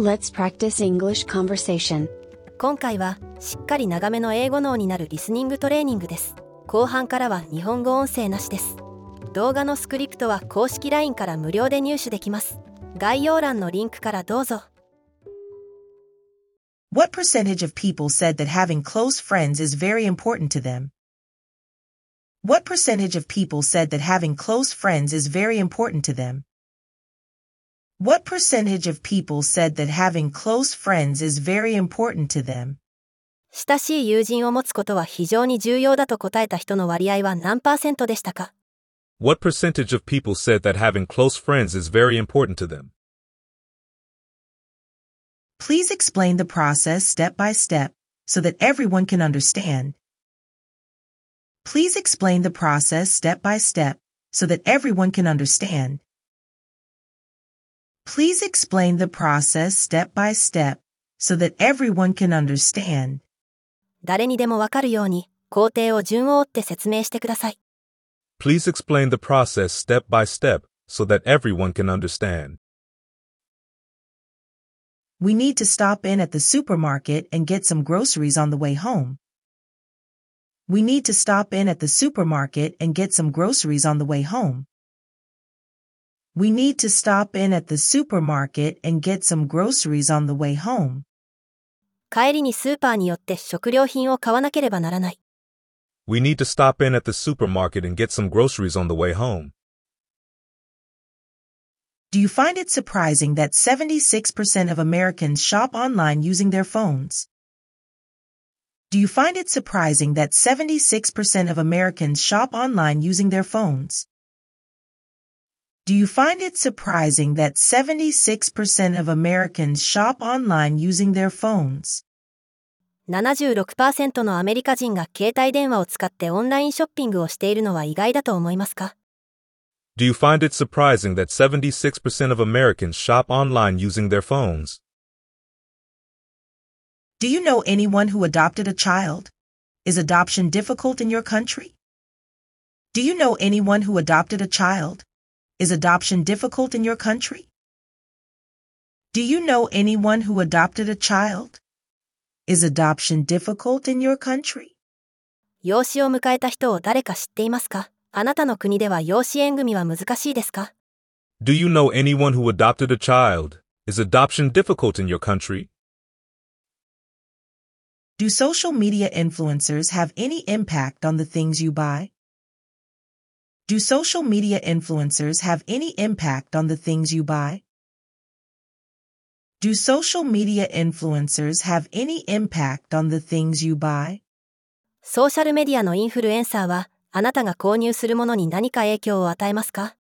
Let's practice English conversation. 今回はしっかり長めの英語脳になるリスニングトレーニングです後半からは日本語音声なしです動画のスクリプトは公式 LINE から無料で入手できます概要欄のリンクからどうぞ What percentage of people said that having close friends is very important to them? What percentage of people said that having close friends is very important to them? What percentage of people said that having close friends is very important to them? 親しい友人を持つことは非常に重要だと答えた人の割合は何パーセントでしたか What percentage of people said that having close friends is very important to them? Please explain the process step by step so that everyone can understand. Please explain the process step by step so that everyone can understand. Please explain the process step by step so that everyone can understand. 誰にでもわかるように工程を順を追って説明してください Please explain the process step by step so that everyone can understand. We need to stop in at the supermarket and get some groceries on the way home. We need to stop in at the supermarket and get some groceries on the way home. We need to stop in at the supermarket and get some groceries on the way home. 帰りにスーパーによって食料品を買わなければならない We need to stop in at the supermarket and get some groceries on the way home. Do you find it surprising that 76% of Americans shop online using their phones? Do you find it surprising that 76% of Americans shop online using their phones? Do you find it surprising that 76% of Americans shop online using their phones? 76%のアメリカ人が携帯電話を使ってオンラインショッピングをしているのは意外だと思いますか Do you find it surprising that 76% of Americans shop online using their phones? Do you know anyone who adopted a child? Is adoption difficult in your country? Do you know anyone who adopted a child? Is adoption difficult in your country? Do you know anyone who adopted a child? Is adoption difficult in your country? 養子を迎えた人を誰か知っていますかあなたの国では養子縁組は難しいですか Do you know anyone who adopted a child? Is adoption difficult in your country? Do social media influencers have any impact on the things you buy? Do social media influencers have any impact on the things you buy? Do social media influencers have any impact on the things you buy? ソーシャルメディアのインフルエンサーはあなたが購入するものに何か影響を与えますか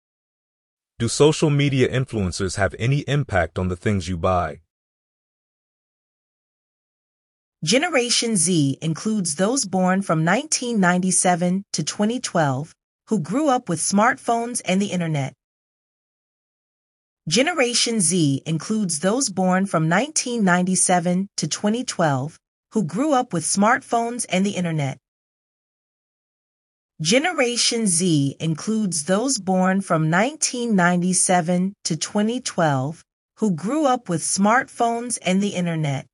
Do social media influencers have any impact on the things you buy? Generation Z includes those born from 1997 to 2012 who grew up with smartphones and the internet. Generation Z includes those born from 1997 to 2012 who grew up with smartphones and the internet. Generation Z includes those born from 1997 to 2012 who grew up with smartphones and the internet.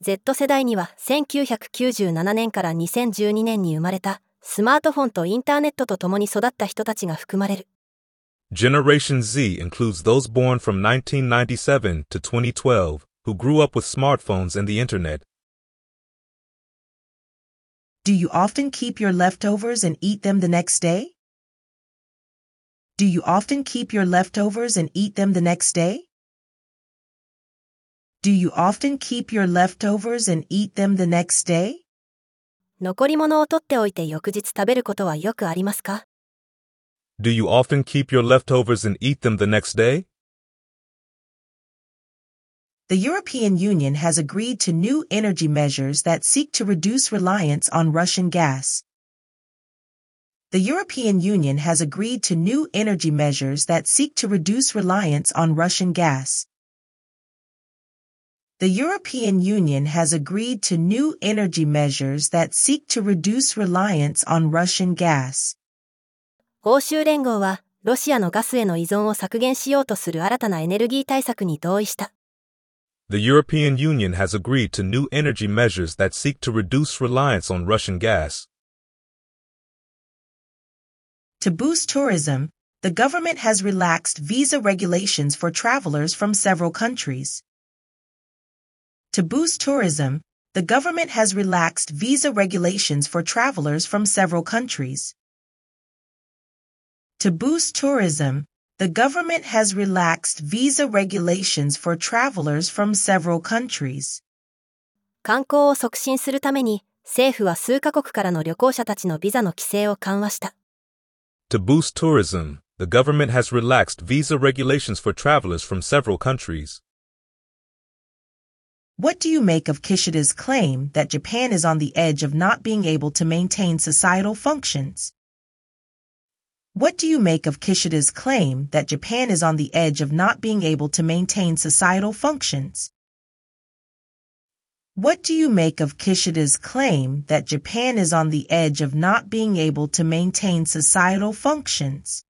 Z 世代には1997年から2012年に生まれた スマートフォンとインターネットと共に育った人たちが含まれる。 Generation Z includes those born from 1997 to 2012 who grew up with smartphones and the internet. Do you often keep your leftovers and eat them the next day? Do you often keep your leftovers and eat them the next day? Do you often keep your leftovers and eat them the next day? 残り物を取っておいて翌日食べることはよくありますか Do you often keep your leftovers and eat them the next day? The European Union has agreed to new energy measures that seek to reduce reliance on Russian gas. The European Union has agreed to new energy measures that seek to reduce reliance on Russian gas. The European Union has agreed to new energy measures that seek to reduce reliance on Russian gas. 欧州連合はロシアのガスへの依存を削減しようとする新たなエネルギー対策に同意した。 The European Union has agreed to new energy measures that seek to reduce reliance on Russian gas. To boost tourism, the government has relaxed visa regulations for travelers from several countries. To boost tourism, the government has relaxed visa regulations for travelers from several countries. To boost tourism, the government has relaxed visa regulations for travelers from several countries. 観光を促進するために、政府は数カ国からの旅行者たちのビザの規制を緩和した。 To boost tourism, the government has relaxed visa regulations for travelers from several countries. What do you make of Kishida's claim that Japan is on the edge of not being able to maintain societal functions? What do you make of Kishida's claim that Japan is on the edge of not being able to maintain societal functions? What do you make of Kishida's claim that Japan is on the edge of not being able to maintain societal functions?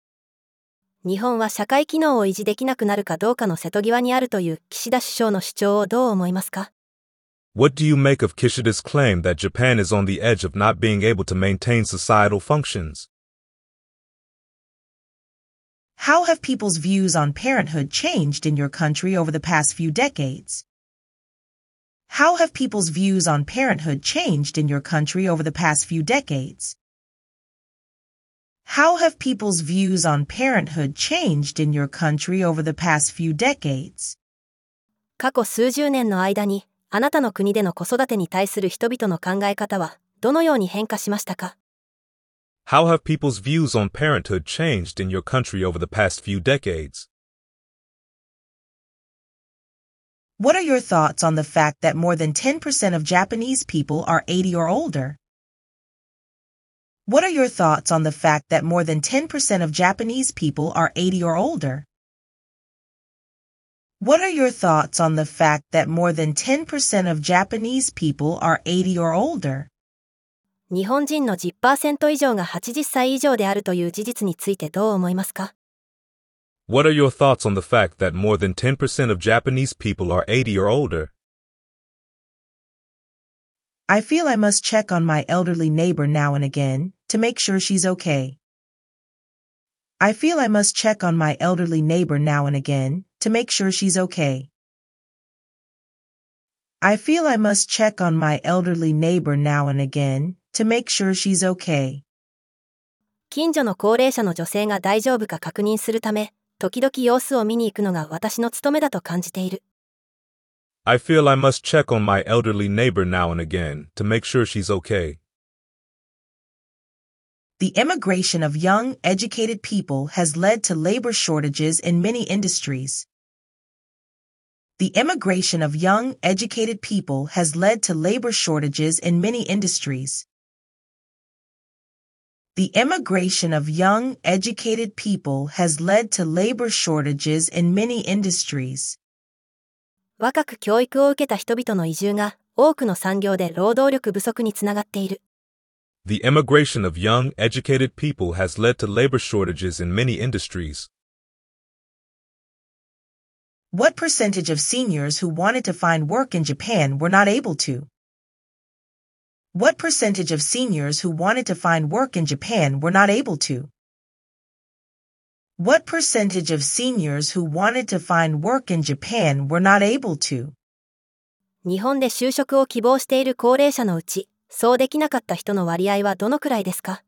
日本は社会機能を維持できなくなるかどうかの瀬戸際にあるという岸田首相の主張をどう思いますか What do you make of Kishida's claim that Japan is on the edge of not being able to maintain societal functions? How have people's views on parenthood changed in your country over the past few decades? How have people's views on parenthood changed in your country over the past few decades? How have people's views on parenthood changed in your country over the past few decades? 過去数十年の間に、あなたの国での子育てに対する人々の考え方は、どのように変化しましたか How have people's views on parenthood changed in your country over the past few decades? What are your thoughts on the fact that more than 10% of Japanese people are 80 or older? What are your thoughts on the fact that more than 10% of Japanese people are 80 or older? What are your thoughts on the fact that more than 10% of Japanese people are 80 or older? 日本人の10%以上が80歳以上であるという事実についてどう思いますか What are your thoughts on the fact that more than 10% of Japanese people are 80 or older? I feel I must check on my elderly neighbor now and again to make sure she's okay. I feel I must check on my elderly neighbor now and again to make sure she's okay. I feel I must check on my elderly neighbor now and again to make sure she's okay. 近所の高齢者の女性が大丈夫か確認するため、時々様子を見に行くのが私の務めだと感じている。 I feel I must check on my elderly neighbor now and again to make sure she's okay. The immigration of young, educated people has led to labor shortages in many industries. The immigration of young, educated people has led to labor shortages in many industries. The immigration of young, educated people has led to labor shortages in many industries. 若く教育を受けた人々の移住が多くの産業で労働力不足につながっている。 The immigration of young, educated people has led to labor shortages in many industries. What percentage of seniors who wanted to find work in Japan were not able to? What percentage of seniors who wanted to find work in Japan were not able to? What percentage of seniors who wanted to find work in Japan were not able to? 日本で就職を希望している高齢者のうち、 そうできなかった人の割合はどのくらいですか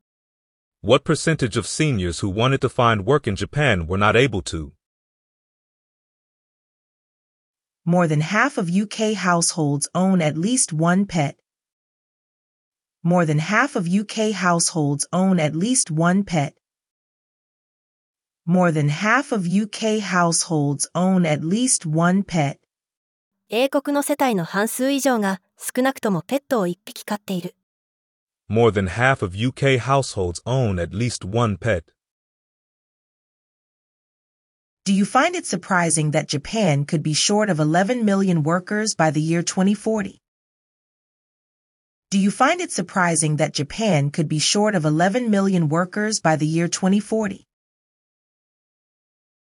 What percentage of seniors who wanted to find work in Japan were not able to? More than half of UK households own at least one pet. More than half of UK households own at least one pet. More than half of UK households own at least one pet. 英国の世帯の半数以上が少なくともペットを1匹飼っている。 More than half of UK households own at least one pet. Do you find it surprising that Japan could be short of 11 million workers by the year 2040? Do you find it surprising that Japan could be short of 11 million workers by the year 2040?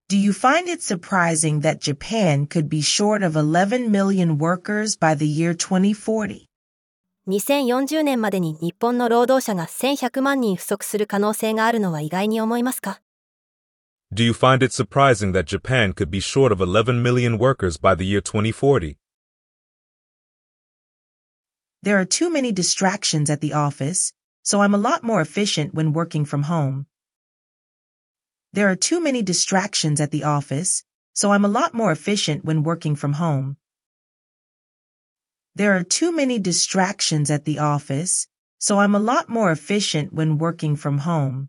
Do you find it surprising that Japan could be short of 11 million workers by the year 2040? 2040年までに日本の労働者が1100万人不足する可能性があるのは意外に思いますか Do you find it surprising that Japan could be short of 11 million workers by the year 2040? There are too many distractions at the office, so I'm a lot more efficient when working from home. There are too many distractions at the office, so I'm a lot more efficient when working from home. There are too many distractions at the office, so I'm a lot more efficient when working from home.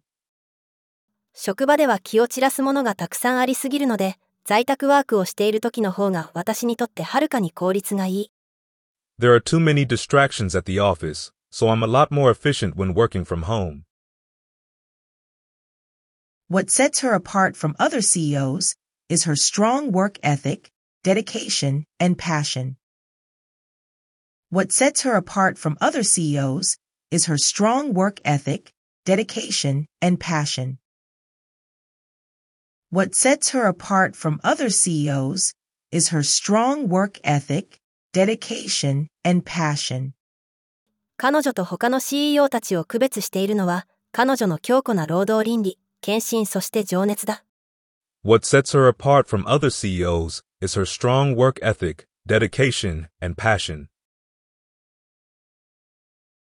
職場では気を散らすものがたくさんありすぎるので、在宅ワークをしている時の方が私にとってはるかに効率がいい。 There are too many distractions at the office, so I'm a lot more efficient when working from home. What sets her apart from other CEOs is her strong work ethic, dedication, and passion. What sets her apart from other CEOs is her strong work ethic, dedication, and passion. What sets her apart from other CEOs is her strong work ethic, dedication, and passion. 彼女と他の CEO たちを区別しているのは、彼女の強固な労働倫理、 献身そして情熱だ。 What sets her apart from other CEOs is her strong work ethic, dedication, and passion.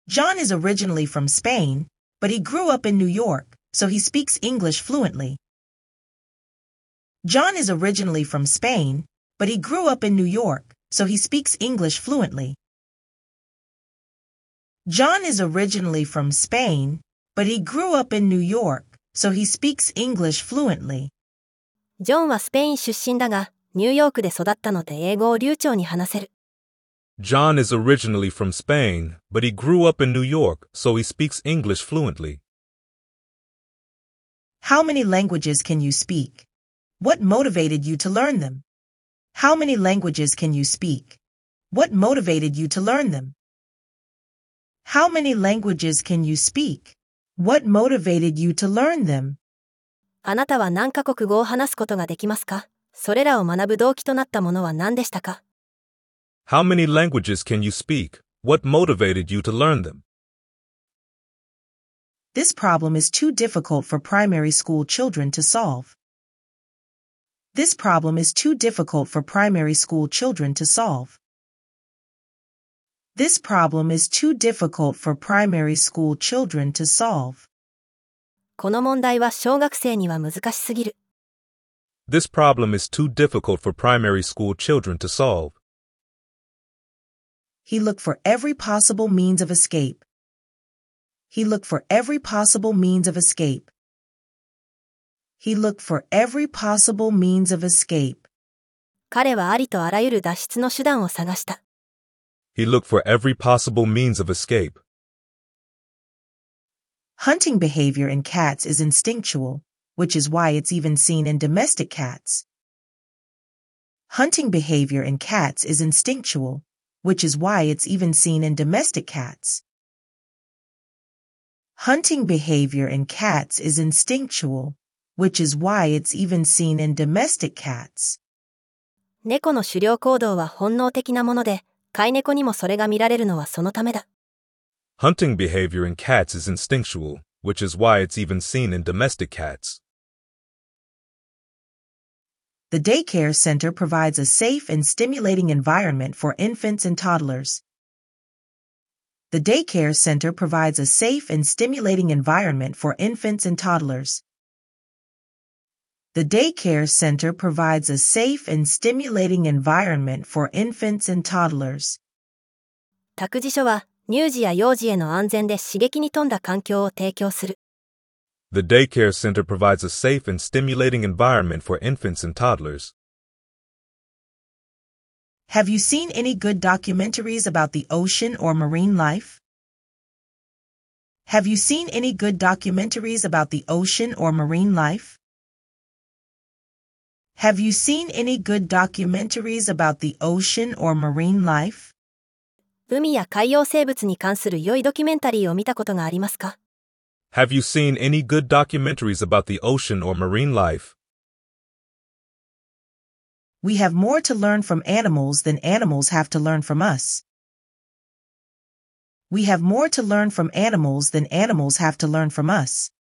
John is originally from Spain, but he grew up in New York, so he speaks English fluently. John is originally from Spain, but he grew up in New York, so he speaks English fluently. John is originally from Spain, but he grew up in New York, so he speaks English fluently. ジョンはスペイン出身だが、ニューヨークで育ったので英語を流暢に話せる。 John is originally from Spain, but he grew up in New York, so he speaks English fluently. How many languages can you speak? What motivated you to learn them? How many languages can you speak? What motivated you to learn them? How many languages can you speak? What motivated you to learn them? あなたは何カ国語を話すことができますかそれらを学ぶ動機となったものは何でしたか How many languages can you speak? What motivated you to learn them? This problem is too difficult for primary school children to solve. This problem is too difficult for primary school children to solve. This problem is too difficult for primary school children to solve. この問題は小学生には難しすぎる。 This problem is too difficult for primary school children to solve. He looked for every possible means of escape. He looked for every possible means of escape. He looked for every possible means of escape. 彼はありとあらゆる脱出の手段を探した。 He looked for every possible means of escape. Hunting behavior in cats is instinctual, which is why it's even seen in domestic cats. Hunting behavior in cats is instinctual, which is why it's even seen in domestic cats. Hunting behavior in cats is instinctual, which is why it's even seen in domestic cats. 猫の狩猟行動は本能的なもので、 飼い猫にもそれが見られるのはそのためだ。 Hunting behavior in cats is instinctual, which is why it's even seen in domestic cats. The daycare center provides a safe and stimulating environment for infants and toddlers. The daycare center provides a safe and stimulating environment for infants and toddlers. The daycare center provides a safe and stimulating environment for infants and toddlers. 託児所は乳児や幼児への安全で刺激に富んだ環境を提供する。 The daycare center provides a safe and stimulating environment for infants and toddlers. Have you seen any good documentaries about the ocean or marine life? Have you seen any good documentaries about the ocean or marine life? Have you seen any good documentaries about the ocean or marine life? 海や海洋生物に関する良いドキュメンタリーを見たことがありますか Have you seen any good documentaries about the ocean or marine life? We have more to learn from animals than animals have to learn from us. We have more to learn from animals than animals have to learn from us.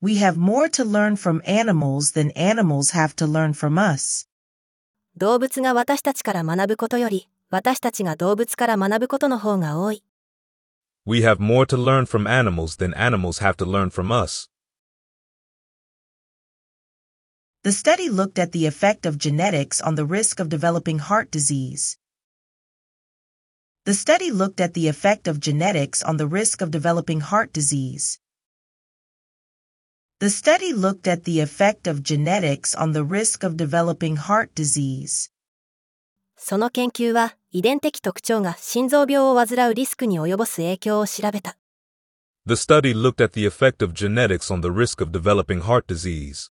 We have more to learn from animals than animals have to learn from us. 動物が私たちから学ぶことより、私たちが動物から学ぶことの方が多い。 We have more to learn from animals than animals have to learn from us. The study looked at the effect of genetics on the risk of developing heart disease. The study looked at the effect of genetics on the risk of developing heart disease. The study looked at the effect of genetics on the risk of developing heart disease. その研究は、遺伝的特徴が心臓病を患うリスクに及ぼす影響を調べた。 The study looked at the effect of genetics on the risk of developing heart disease.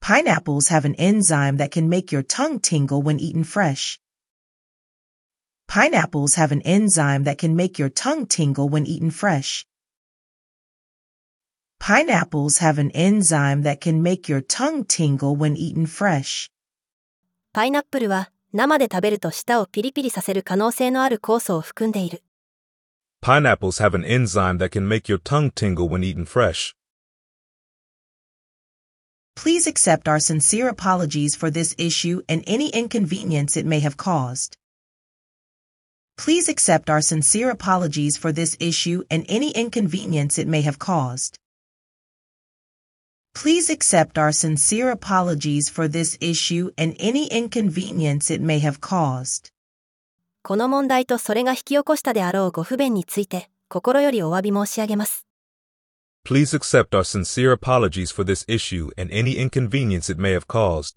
Pineapples have an enzyme that can make your tongue tingle when eaten fresh. Pineapples have an enzyme that can make your tongue tingle when eaten fresh. Pineapples have an enzyme that can make your tongue tingle when eaten fresh. パイナップルは、生で食べると舌をピリピリさせる可能性のある酵素を含んでいる。 Pineapples have an enzyme that can make your tongue tingle when eaten fresh. Please accept our sincere apologies for this issue and any inconvenience it may have caused. Please accept our sincere apologies for this issue and any inconvenience it may have caused. Please accept our sincere apologies for this issue and any inconvenience it may have caused. この問題とそれが引き起こしたであろうご不便について、心よりお詫び申し上げます。 Please accept our sincere apologies for this issue and any inconvenience it may have caused.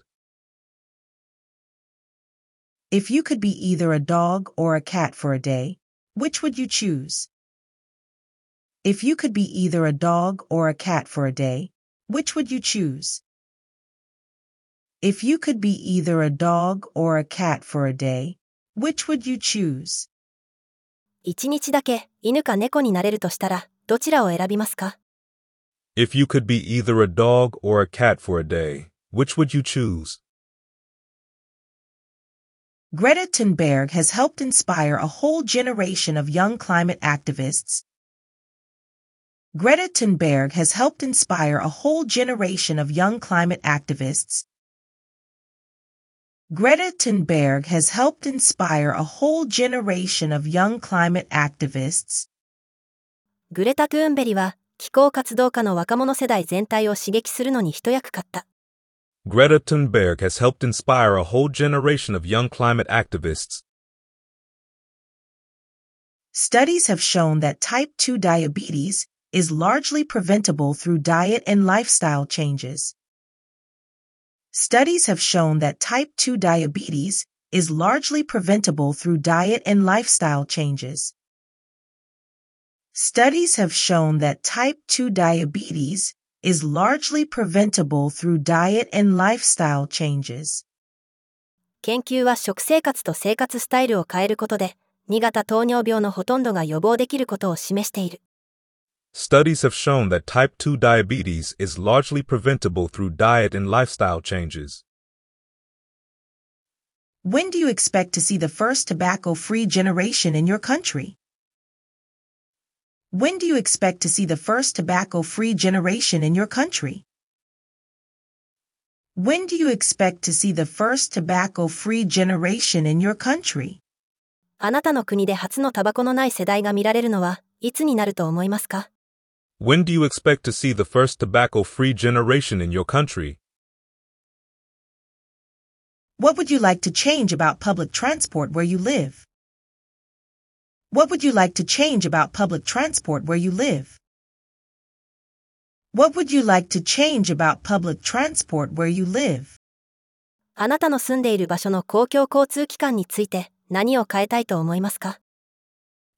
If you could be either a dog or a cat for a day, which would you choose? If you could be either a dog or a cat for a day, which would you choose? If you could be either a dog or a cat for a day, which would you choose? 一日だけ犬か猫になれるとしたら、どちらを選びますか If you could be either a dog or a cat for a day, which would you choose? Greta Thunberg has helped inspire a whole generation of young climate activists. Greta Thunberg has helped inspire a whole generation of young climate activists. Greta Thunberg has helped inspire a whole generation of young climate activists. グレタ・トゥーンベリは、気候活動家の若者世代全体を刺激するのに一役買った。 Greta Thunberg has helped inspire a whole generation of young climate activists. Studies have shown that type 2 diabetes is largely preventable through diet and lifestyle changes. Studies have shown that type 2 diabetes is largely preventable through diet and lifestyle changes. Studies have shown that type 2 diabetes is largely preventable through diet and lifestyle changes. 研究は食生活と生活スタイルを変えることで、2型糖尿病のほとんどが予防できることを示している。 Studies have shown that type 2 diabetes is largely preventable through diet and lifestyle changes. When do you expect to see the first tobacco-free generation in your country? When do you expect to see the first tobacco-free generation in your country? When do you expect to see the first tobacco-free generation in your country? あなたの国で初のタバコのない世代が見られるのはいつになると思いますか When do you expect to see the first tobacco free generation in your country? What would you like to change about public transport where you live? What would you like to change about public transport where you live? What would you like to change about public transport where you live? あなたの住んでいる場所の公共交通機関について何を変えたいと思いますか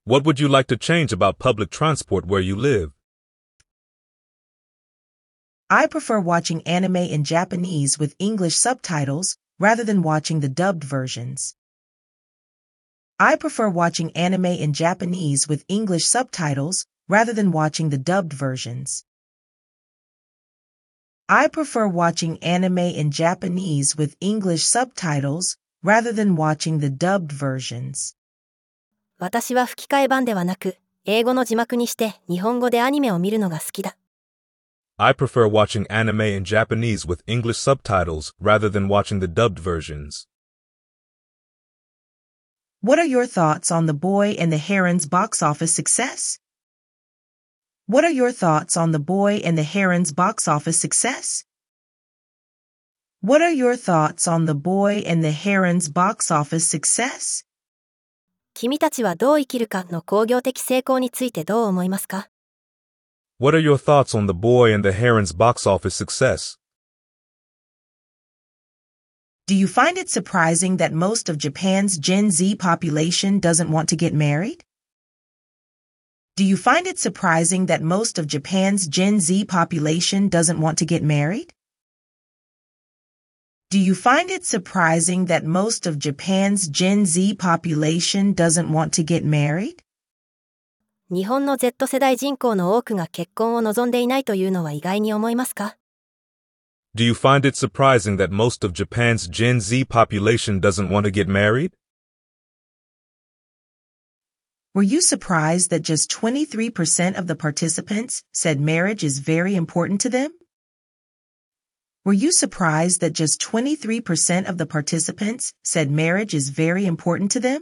What would you like to change about public transport where you live? I prefer watching anime in Japanese with English subtitles rather than watching the dubbed versions. I prefer watching anime in Japanese with English subtitles rather than watching the dubbed versions. I prefer watching anime in Japanese with English subtitles rather than watching the dubbed versions. 私は吹き替え版ではなく、英語の字幕にして日本語でアニメを見るのが好きだ。 I prefer watching anime in Japanese with English subtitles rather than watching the dubbed versions. What are your thoughts on The Boy and the Heron's box office success? What are your thoughts on The Boy and the Heron's box office success? What are your thoughts on The Boy and the Heron's box office success? 君たちはどう生きるかの工業的成功についてどう思いますか what are your thoughts on The Boy and the Heron's box office success? Do you find it surprising that most of Japan's Gen Z population doesn't want to get married? Do you find it surprising that most of Japan's Gen Z population doesn't want to get married? Do you find it surprising that most of Japan's Gen Z population doesn't want to get married? 日本の Z 世代人口の多くが結婚を望んでいないというのは意外に思いますか Do you find it surprising that most of Japan's Gen Z population doesn't want to get married? Were you surprised that just 23% of the participants said marriage is very important to them? Were you surprised that just 23% of the participants said marriage is very important to them?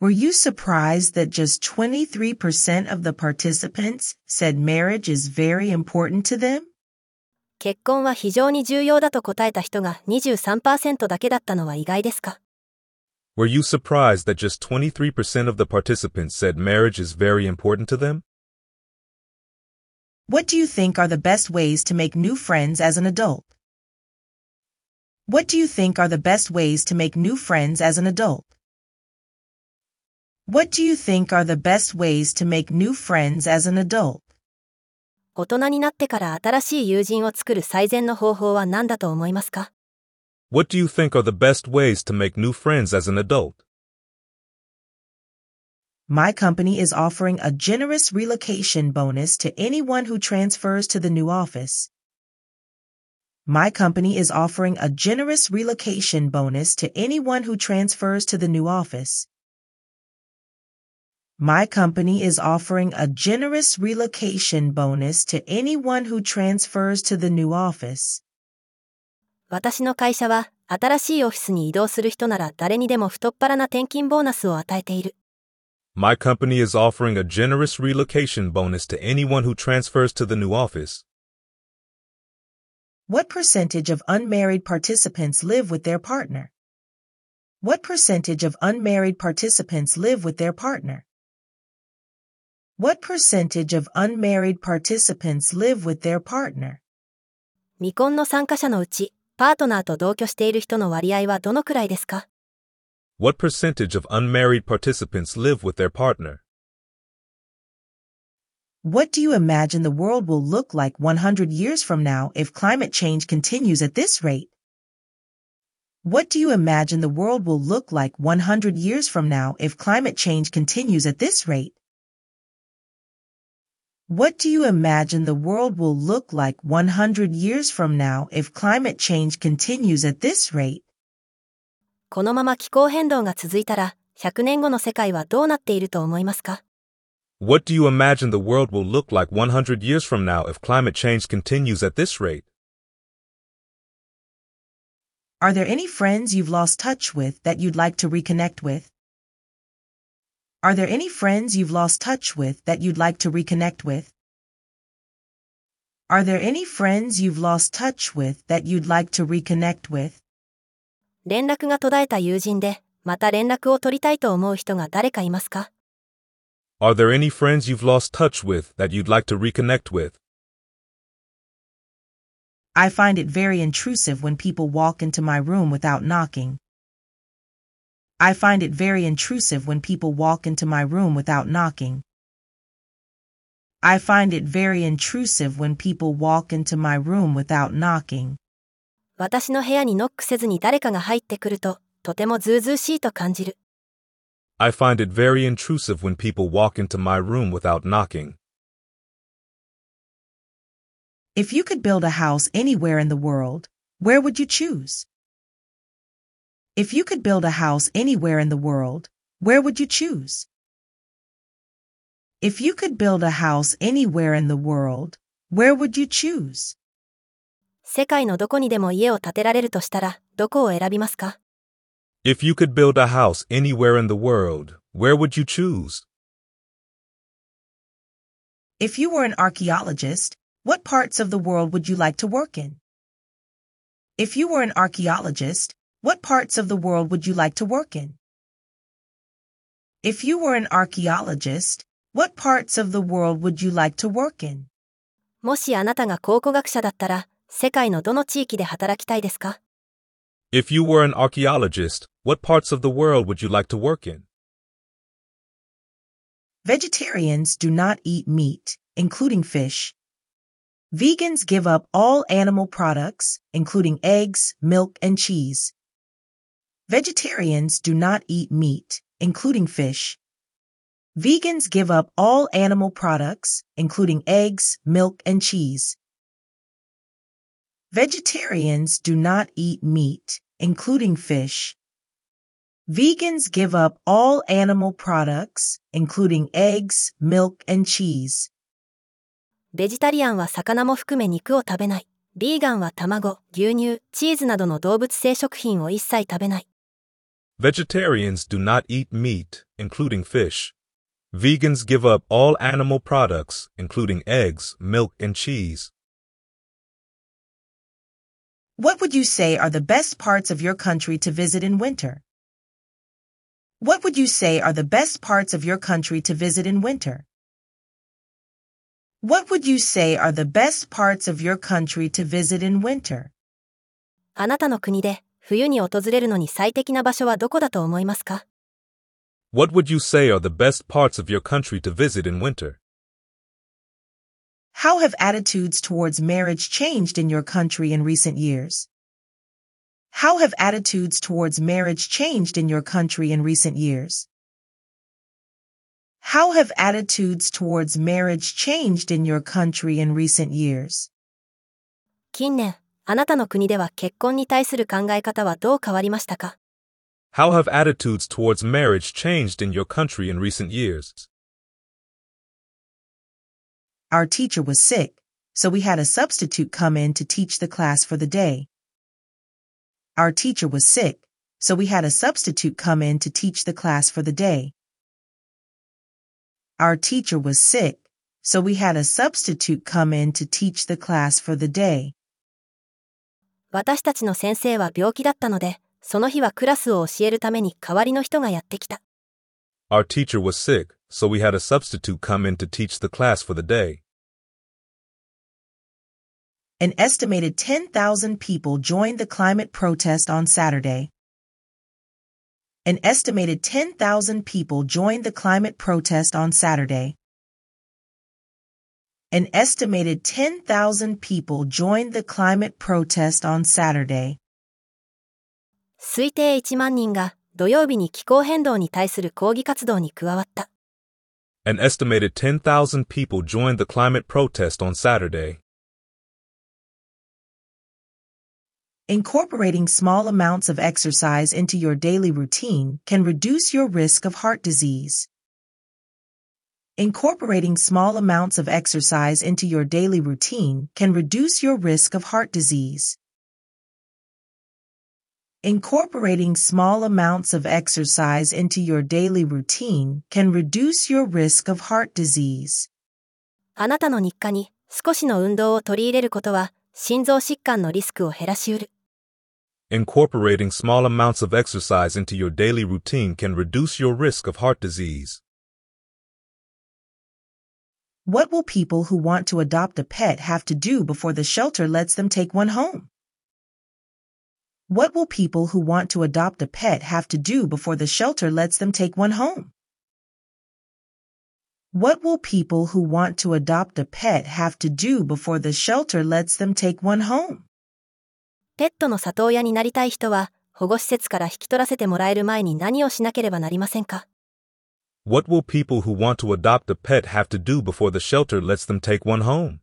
Were you surprised that just 23% of the participants said marriage is very important to them? 結婚は非常に重要だと答えた人が23%だけだったのは意外ですか Were you surprised that just 23% of the participants said marriage is very important to them? What do you think are the best ways to make new friends as an adult? What do you think are the best ways to make new friends as an adult? What do you think are the best ways to make new friends as an adult? 大人になってから新しい友人を作る最善の方法は何だと思いますか What do you think are the best ways to make new friends as an adult? My company is offering a generous relocation bonus to anyone who transfers to the new office. My company is offering a generous relocation bonus to anyone who transfers to the new office. My company is offering a generous relocation bonus to anyone who transfers to the new office. 私の会社は新しいオフィスに移動する人なら誰にでも太っ腹な転勤ボーナスを与えている。 My company is offering a generous relocation bonus to anyone who transfers to the new office. What percentage of unmarried participants live with their partner? What percentage of unmarried participants live with their partner? What percentage of unmarried participants live with their partner? 未婚の参加者のうち、パートナーと同居している人の割合はどのくらいですか What percentage of unmarried participants live with their partner? What do you imagine the world will look like 100 years from now if climate change continues at this rate? What do you imagine the world will look like 100 years from now if climate change continues at this rate? What do you imagine the world will look like 100 years from now if climate change continues at this rate? このまま気候変動が続いたら、100年後の世界はどうなっていると思いますか What do you imagine the world will look like 100 years from now if climate change continues at this rate? Are there any friends you've lost touch with that you'd like to reconnect with? Are there any friends you've lost touch with that you'd like to reconnect with? Are there any friends you've lost touch with that you'd like to reconnect with? 連絡が途絶えた友人で、また連絡を取りたいと思う人が誰かいますか Are there any friends you've lost touch with that you'd like to reconnect with? I find it very intrusive when people walk into my room without knocking. I find it very intrusive when people walk into my room without knocking. I find it very intrusive when people walk into my room without knocking. 私の部屋にノックせずに誰かが入ってくると、とてもずうずうしいと感じる。 I find it very intrusive when people walk into my room without knocking. If you could build a house anywhere in the world, where would you choose? If you could build a house anywhere in the world, where would you choose? If you could build a house anywhere in the world, where would you choose? 世界のどこにでも家を建てられるとしたら、どこを選びますか If you could build a house anywhere in the world, where would you choose? If you were an archaeologist, what parts of the world would you like to work in? If you were an archaeologist, what parts of the world would you like to work in? If you were an archaeologist, what parts of the world would you like to work in? もしあなたが考古学者だったら、世界のどの地域で働きたいですか If you were an archaeologist, what parts of the world would you like to work in? Vegetarians do not eat meat, including fish. Vegans give up all animal products, including eggs, milk, and cheese. Vegetarians do not eat meat, including fish. Vegans give up all animal products, including eggs, milk, and cheese. Vegetarians do not eat meat, including fish. Vegans give up all animal products, including eggs, milk, and cheese. ベジタリアンは魚も含め肉を食べない。ビーガンは卵、牛乳、チーズなどの動物性食品を一切食べない。 Vegetarians do not eat meat, including fish. Vegans give up all animal products, including eggs, milk, and cheese. What would you say are the best parts of your country to visit in winter? What would you say are the best parts of your country to visit in winter? What would you say are the best parts of your country to visit in winter? あなたの国で 冬に訪れるのに最適な場所はどこだと思いますか What would you say are the best parts of your country to visit in winter? How have attitudes towards marriage changed in your country in recent years? How have attitudes towards marriage changed in your country in recent years? How have attitudes towards marriage changed in your country in recent years? 近年、あなたの国では結婚に対する考え方はどう変わりましたか How have attitudes towards marriage changed in your country in recent years? Our teacher was sick, so we had a substitute come in to teach the class for the day. Our teacher was sick, so we had a substitute come in to teach the class for the day. Our teacher was sick, so we had a substitute come in to teach the class for the day. 私たちの先生は病気だったので、その日はクラスを教えるために代わりの人がやってきた。 Our teacher was sick, so we had a substitute come in to teach the class for the day. An estimated 10,000 people joined the climate protest on Saturday. An estimated 10,000 people joined the climate protest on Saturday. An estimated 10,000 people joined the climate protest on Saturday. 推定1万人が土曜日に気候変動に対する抗議活動に加わった。 An estimated 10,000 people joined the climate protest on Saturday. Incorporating small amounts of exercise into your daily routine can reduce your risk of heart disease. Incorporating small amounts of exercise into your daily routine can reduce your risk of heart disease. Incorporating small amounts of exercise into your daily routine can reduce your risk of heart disease. あなたの日課に少しの運動を取り入れることは心臓疾患のリスクを減らしうる。 Incorporating small amounts of exercise into your daily routine can reduce your risk of heart disease. What will people who want to adopt a pet have to do before the shelter lets them take one home? What will people who want to adopt a pet have to do before the shelter lets them take one home? What will people who want to adopt a pet have to do before the shelter lets them take one home? ペットの里親になりたい人は保護施設から引き取らせてもらえる前に何をしなければなりませんか what will people who want to adopt a pet have to do before the shelter lets them take one home?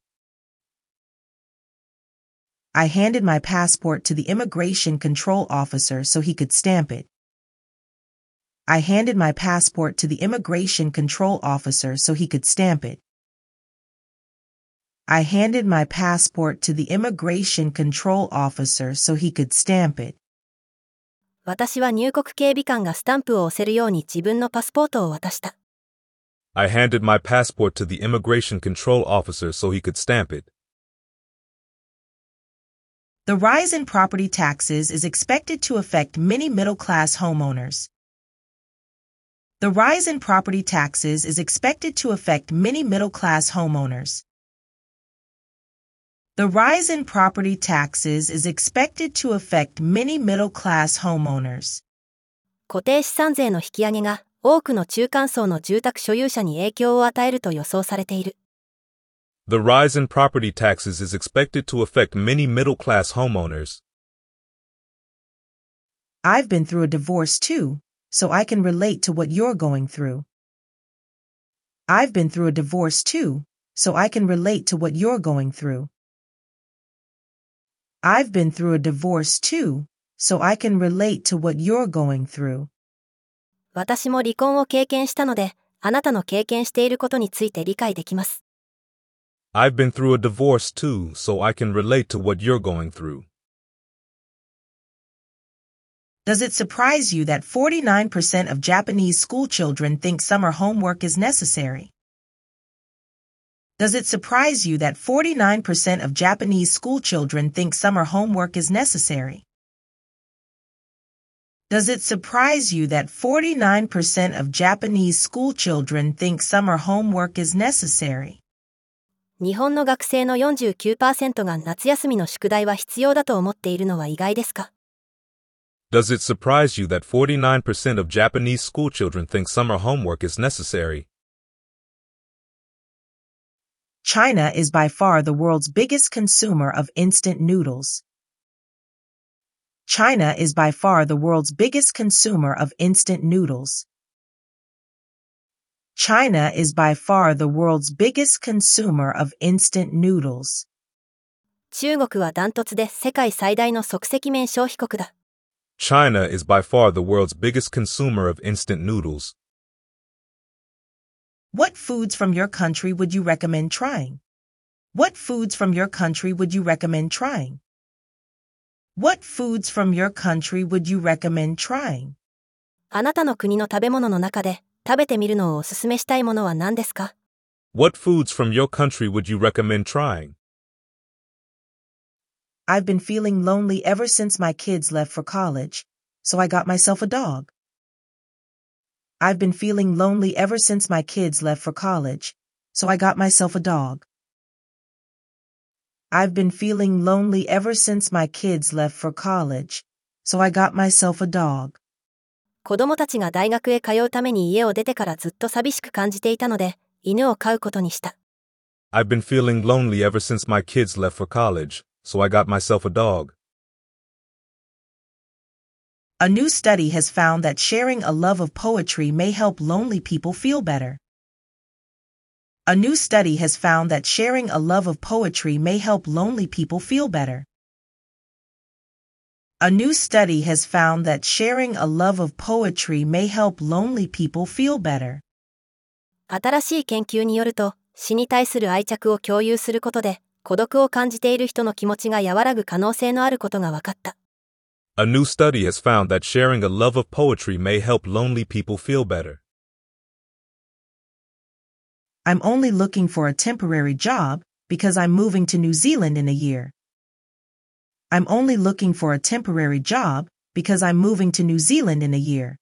I handed my passport to the immigration control officer so he could stamp it. I handed my passport to the immigration control officer so he could stamp it. I handed my passport to the immigration control officer so he could stamp it. 私は入国警備官がスタンプを押せるように自分のパスポートを渡した。 I handed my passport to the immigration control officer so he could stamp it. The rise in property taxes is expected to affect many middle class homeowners. The rise in property taxes is expected to affect many middle class homeowners. The rise in property taxes is expected to affect many middle class homeowners. 固定資産税の引き上げが多くの中間層の住宅所有者に影響を与えると予想されている。 The rise in property taxes is expected to affect many middle class homeowners. I've been through a divorce too, so I can relate to what you're going through. I've been through a divorce too, so I can relate to what you're going through. I've been through a divorce too, so I can relate to what you're going through. 私も離婚を経験したので、あなたの経験していることについて理解できます。 I've been through a divorce too, so I can relate to what you're going through. Does it surprise you that 49% of Japanese school children think summer homework is necessary? Does it surprise you that 49% of Japanese school children think summer homework is necessary? Does it surprise you that 49% of Japanese school children think summer homework is necessary? 日本の学生の49%が夏休みの宿題は必要だと思っているのは意外ですか Does it surprise you that 49% of Japanese school children think summer homework is necessary? China is by far the world's biggest consumer of instant noodles. China is by far the world's biggest consumer of instant noodles. China is by far the world's biggest consumer of instant noodles. 中国はダントツで世界最大の即席麺消費国だ。 China is by far the world's biggest consumer of instant noodles. What foods from your country would you recommend trying? What foods from your country would you recommend trying? What foods from your country would you recommend trying? あなたの国の食べ物の中で食べてみるのをおすすめしたいものは何ですか What foods from your country would you recommend trying? I've been feeling lonely ever since my kids left for college, so I got myself a dog. I've been feeling lonely ever since my kids left for college, so I got myself a dog. I've been feeling lonely ever since my kids left for college, so I got myself a dog. 子供たちが大学へ通うために家を出てからずっと寂しく感じていたので、犬を飼うことにした。 I've been feeling lonely ever since my kids left for college, so I got myself a dog. A new study has found that sharing a love of poetry may help lonely people feel better. A new study has found that sharing a love of poetry may help lonely people feel better. A new study has found that sharing a love of poetry may help lonely people feel better. 新しい研究によると、詩に対する愛着を共有することで、孤独を感じている人の気持ちが和らぐ可能性のあることが分かった。A new study has found that sharing a love of poetry may help lonely people feel better. I'm only looking for a temporary job because I'm moving to New Zealand in a year. I'm only looking for a temporary job because I'm moving to New Zealand in a year.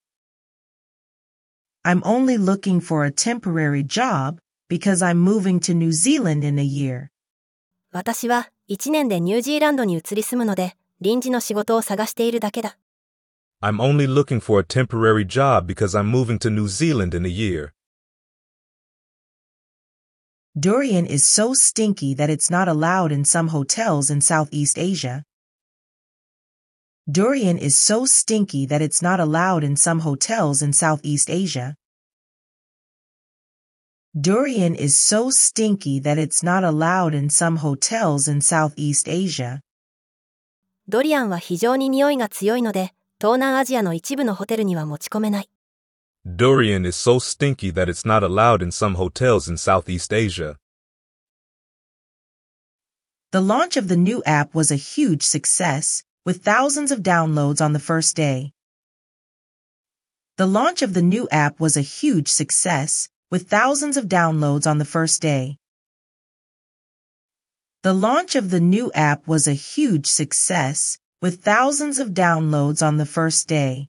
I'm only looking for a temporary job because I'm moving to New Zealand in a year. 私は1年でニュージーランドに移り住むので、 臨時の仕事を探しているだけだ。 I'm only looking for a temporary job because I'm moving to New Zealand in a year. Durian is so stinky that it's not allowed in some hotels in Southeast Asia. Durian is so stinky that it's not allowed in some hotels in Southeast Asia. Durian is so stinky that it's not allowed in some hotels in Southeast Asia. ドリアンは非常に匂いが強いので、東南アジアの一部のホテルには持ち込めない。 Durian is so stinky that it's not allowed in some hotels in Southeast Asia. The launch of the new app was a huge success, with thousands of downloads on the first day. The launch of the new app was a huge success, with thousands of downloads on the first day. The launch of the new app was a huge success, with thousands of downloads on the first day.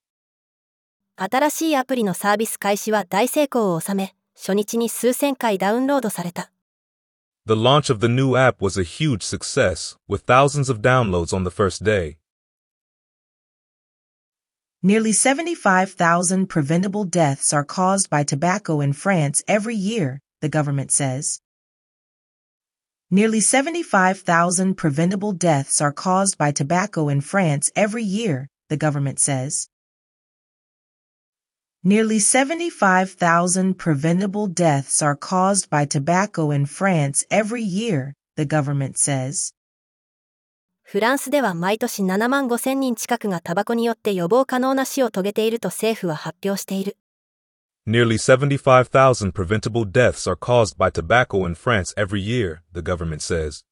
新しいアプリのサービス開始は大成功を収め、初日に数千回ダウンロードされた。 The launch of the new app was a huge success, with thousands of downloads on the first day. Nearly 75,000 preventable deaths are caused by tobacco in France every year, the government says. Nearly 75,000 preventable deaths are caused by tobacco in France every year, the government says. Nearly 75,000 preventable deaths are caused by tobacco in France every year, the government says. フランスでは毎年7万5千人近くがタバコによって予防可能な死を遂げていると政府は発表している。 Nearly 75,000 preventable deaths are caused by tobacco in France every year, the government says.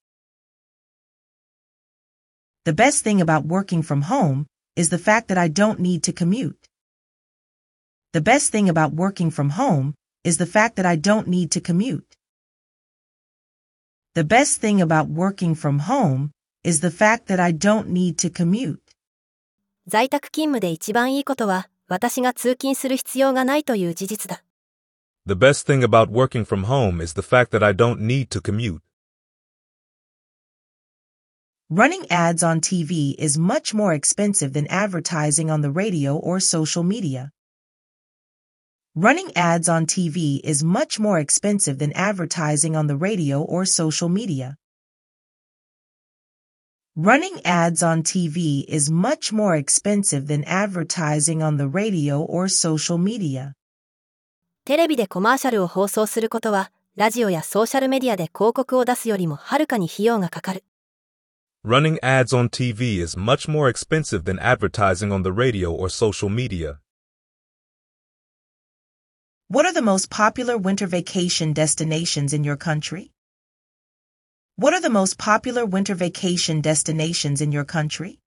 The best thing about working from home is the fact that I don't need to commute. The best thing about working from home is the fact that I don't need to commute. The best thing about working from home is the fact that I don't need to commute. 在宅勤務で一番いいことは、 私が通勤する必要がないという事実だ。 The best thing about working from home is the fact that I don't need to commute. Running ads on TV is much more expensive than advertising on the radio or social media. Running ads on TV is much more expensive than advertising on the radio or social media. Running ads on TV is much more expensive than advertising on the radio or social media. テレビでコマーシャルを放送することは、ラジオやソーシャルメディアで広告を出すよりもはるかに費用がかかる。 Running ads on TV is much more expensive than advertising on the radio or social media. What are the most popular winter vacation destinations in your country? What are the most popular winter vacation destinations in your country?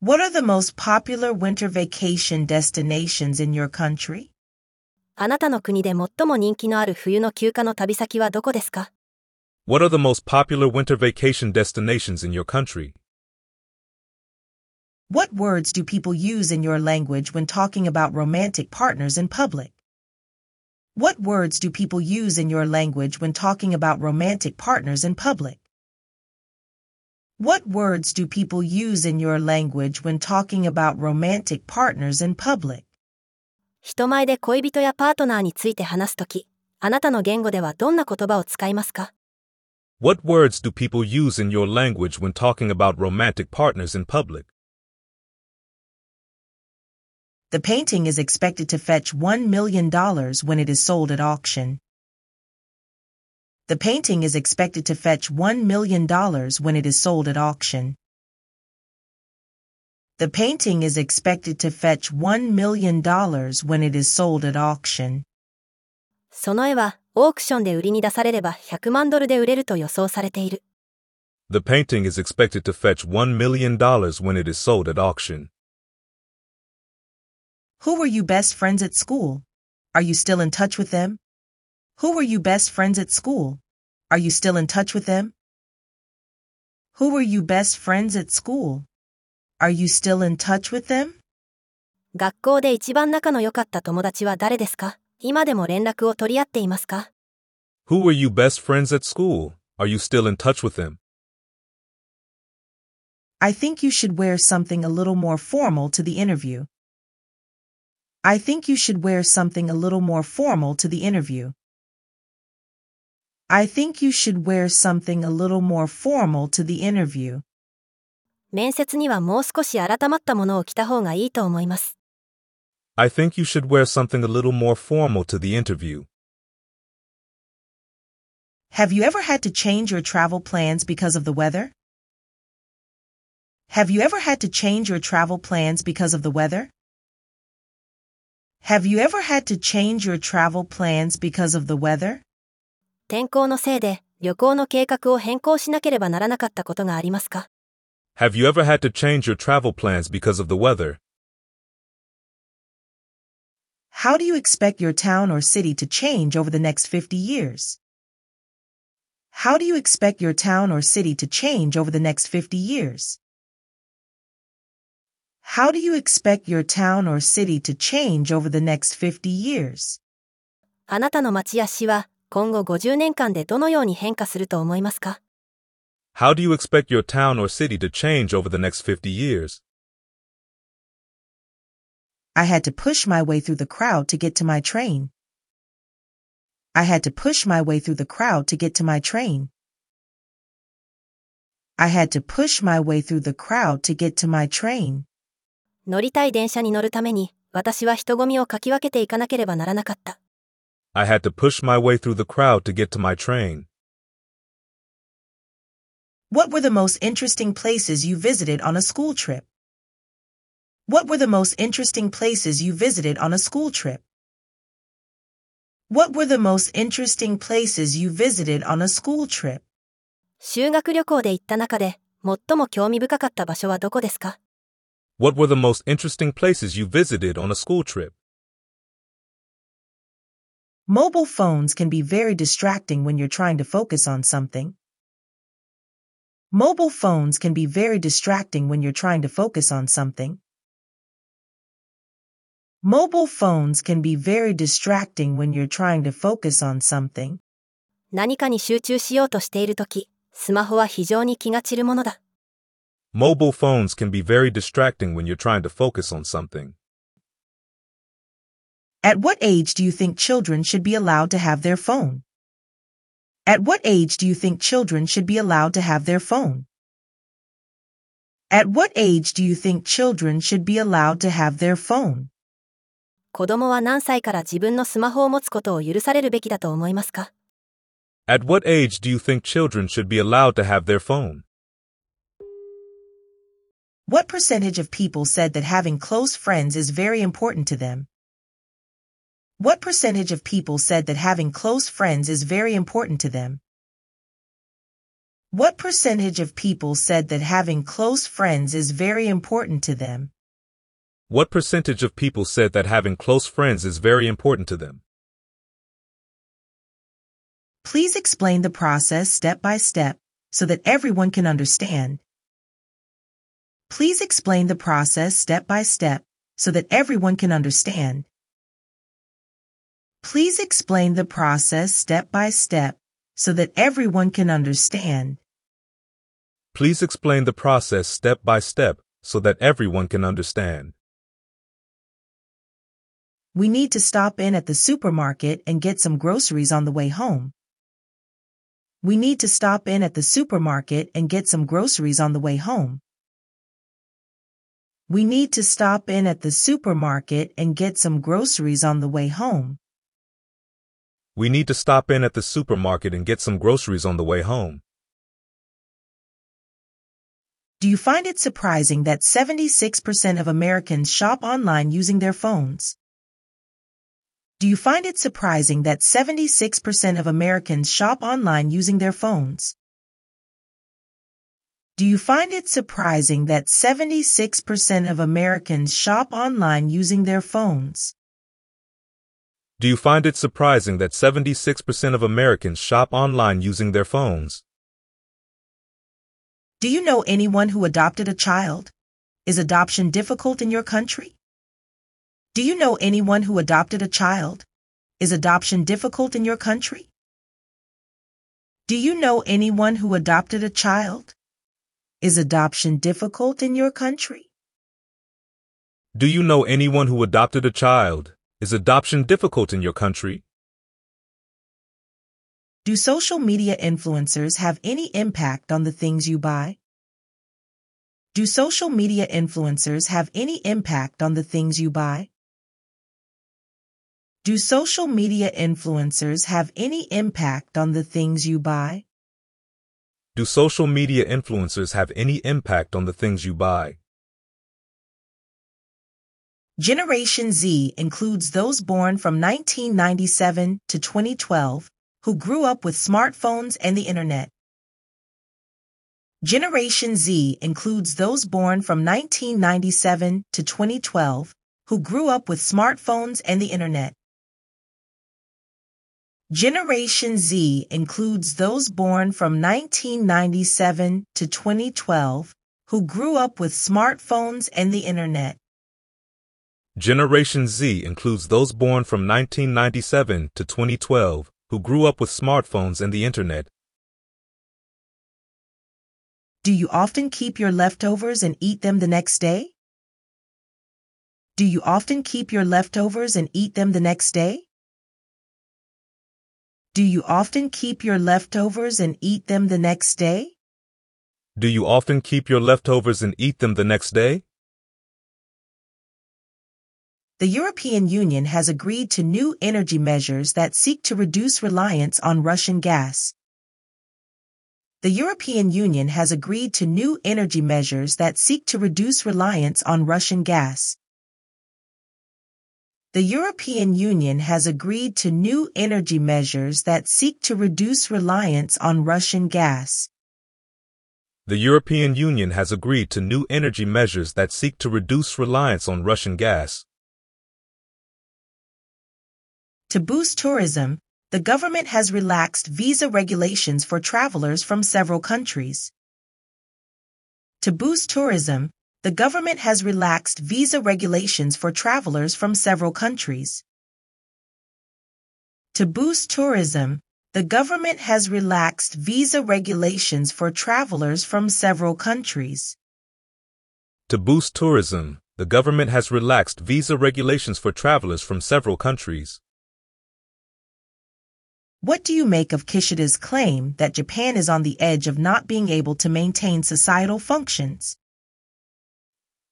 What are the most popular winter vacation destinations in your country? あなたの国で最も人気のある冬の休暇の旅先はどこですか What are the most popular winter vacation destinations in your country? What words do people use in your language when talking about romantic partners in public? What words do people use in your language when talking about romantic partners in public? What words do people use in your language when talking about romantic partners in public? 人前で恋人やパートナーについて話すとき、あなたの言語ではどんな言葉を使いますか What words do people use in your language when talking about romantic partners in public? The painting is expected to fetch $1 million when it is sold at auction. The painting is expected to fetch $1 million when it is sold at auction. The painting is expected to fetch $1 million when it is sold at auction. その絵はオークションで売りに出されれば100万ドルで売れると予想されている。 The painting is expected to fetch $1 million when it is sold at auction. Who were you best friends at school? Are you still in touch with them? Who were you best friends at school? Are you still in touch with them? Who were you best friends at school? Are you still in touch with them? 学校で一番仲の良かった友達は誰ですか今でも連絡を取り合っていますか Who were you best friends at school? Are you still in touch with them? I think you should wear something a little more formal to the interview. I think you should wear something a little more formal to the interview. I think you should wear something a little more formal to the interview. 面接にはもう少し改まったものを着た方がいいと思います。 I think you should wear something a little more formal to the interview. Have you ever had to change your travel plans because of the weather? Have you ever had to change your travel plans because of the weather? Have you ever had to change your travel plans because of the weather? 天候のせいで旅行の計画を変更しなければならなかったことがありますか Have you ever had to change your travel plans because of the weather? How do you expect your town or city to change over the next 50 years? How do you expect your town or city to change over the next 50 years? How do you expect your town or city to change over the next 50 years? あなたの町や市は今後50年間でどのように変化すると思いますか How do you expect your town or city to change over the next 50 years? I had to push my way through the crowd to get to my train. I had to push my way through the crowd to get to my train. I had to push my way through the crowd to get to my train. 乗りたい電車に乗るために私は人混みをかき分けていかなければならなかった。I had to push my way through the crowd to get to my train. What were the most interesting places you visited on a school trip? What were the most interesting places you visited on a school trip? What were the most interesting places you visited on a school trip? 修学旅行で行った中で最も興味深かった場所はどこですか What were the most interesting places you visited on a school trip? Mobile phones can be very distracting when you're trying to focus on something. Mobile phones can be very distracting when you're trying to focus on something. Mobile phones can be very distracting when you're trying to focus on something. 何かに集中しようとしているとき、スマホは非常に気が散るものだ。 Mobile phones can be very distracting when you're trying to focus on something. At what age do you think children should be allowed to have their phone? At what age do you think children should be allowed to have their phone? At what age do you think children should be allowed to have their phone? 子供は何歳から自分のスマホを持つことを許されるべきだと思いますか At what age do you think children should be allowed to have their phone? What percentage of people said that having close friends is very important to them? What percentage of people said that having close friends is very important to them? What percentage of people said that having close friends is very important to them? What percentage of people said that having close friends is very important to them? Please explain the process step by step so that everyone can understand. Please explain the process step by step so that everyone can understand. Please explain the process step by step so that everyone can understand. Please explain the process step by step so that everyone can understand. We need to stop in at the supermarket and get some groceries on the way home. We need to stop in at the supermarket and get some groceries on the way home. We need to stop in at the supermarket and get some groceries on the way home. We need to stop in at the supermarket and get some groceries on the way home. Do you find it surprising that 76% of Americans shop online using their phones? Do you find it surprising that 76% of Americans shop online using their phones? Do you find it surprising that 76% of Americans shop online using their phones? Do you find it surprising that 76% of Americans shop online using their phones? Do you know anyone who adopted a child? Is adoption difficult in your country? Do you know anyone who adopted a child? Is adoption difficult in your country? Do you know anyone who adopted a child? Is adoption difficult in your country? Do you know anyone who adopted a child? Is adoption difficult in your country? Do social media influencers have any impact on the things you buy? Do social media influencers have any impact on the things you buy? Do social media influencers have any impact on the things you buy? Do social media influencers have any impact on the things you buy? Generation Z includes those born from 1997 to 2012 who grew up with smartphones and the internet. Generation Z includes those born from 1997 to 2012 who grew up with smartphones and the internet. Generation Z includes those born from 1997 to 2012 who grew up with smartphones and the internet. Generation Z includes those born from 1997 to 2012 who grew up with smartphones and the internet. Do you often keep your leftovers and eat them the next day? Do you often keep your leftovers and eat them the next day? Do you often keep your leftovers and eat them the next day? Do you often keep your leftovers and eat them the next day? The European Union has agreed to new energy measures that seek to reduce reliance on Russian gas. The European Union has agreed to new energy measures that seek to reduce reliance on Russian gas. The European Union has agreed to new energy measures that seek to reduce reliance on Russian gas. The European Union has agreed to new energy measures that seek to reduce reliance on Russian gas. To boost tourism, the government has relaxed visa regulations for travelers from several countries. To boost tourism, the government has relaxed visa regulations for travelers from several countries. To boost tourism, the government has relaxed visa regulations for travelers from several countries. To boost tourism, the government has relaxed visa regulations for travelers from several countries. What do you make of Kishida's claim that Japan is on the edge of not being able to maintain societal functions?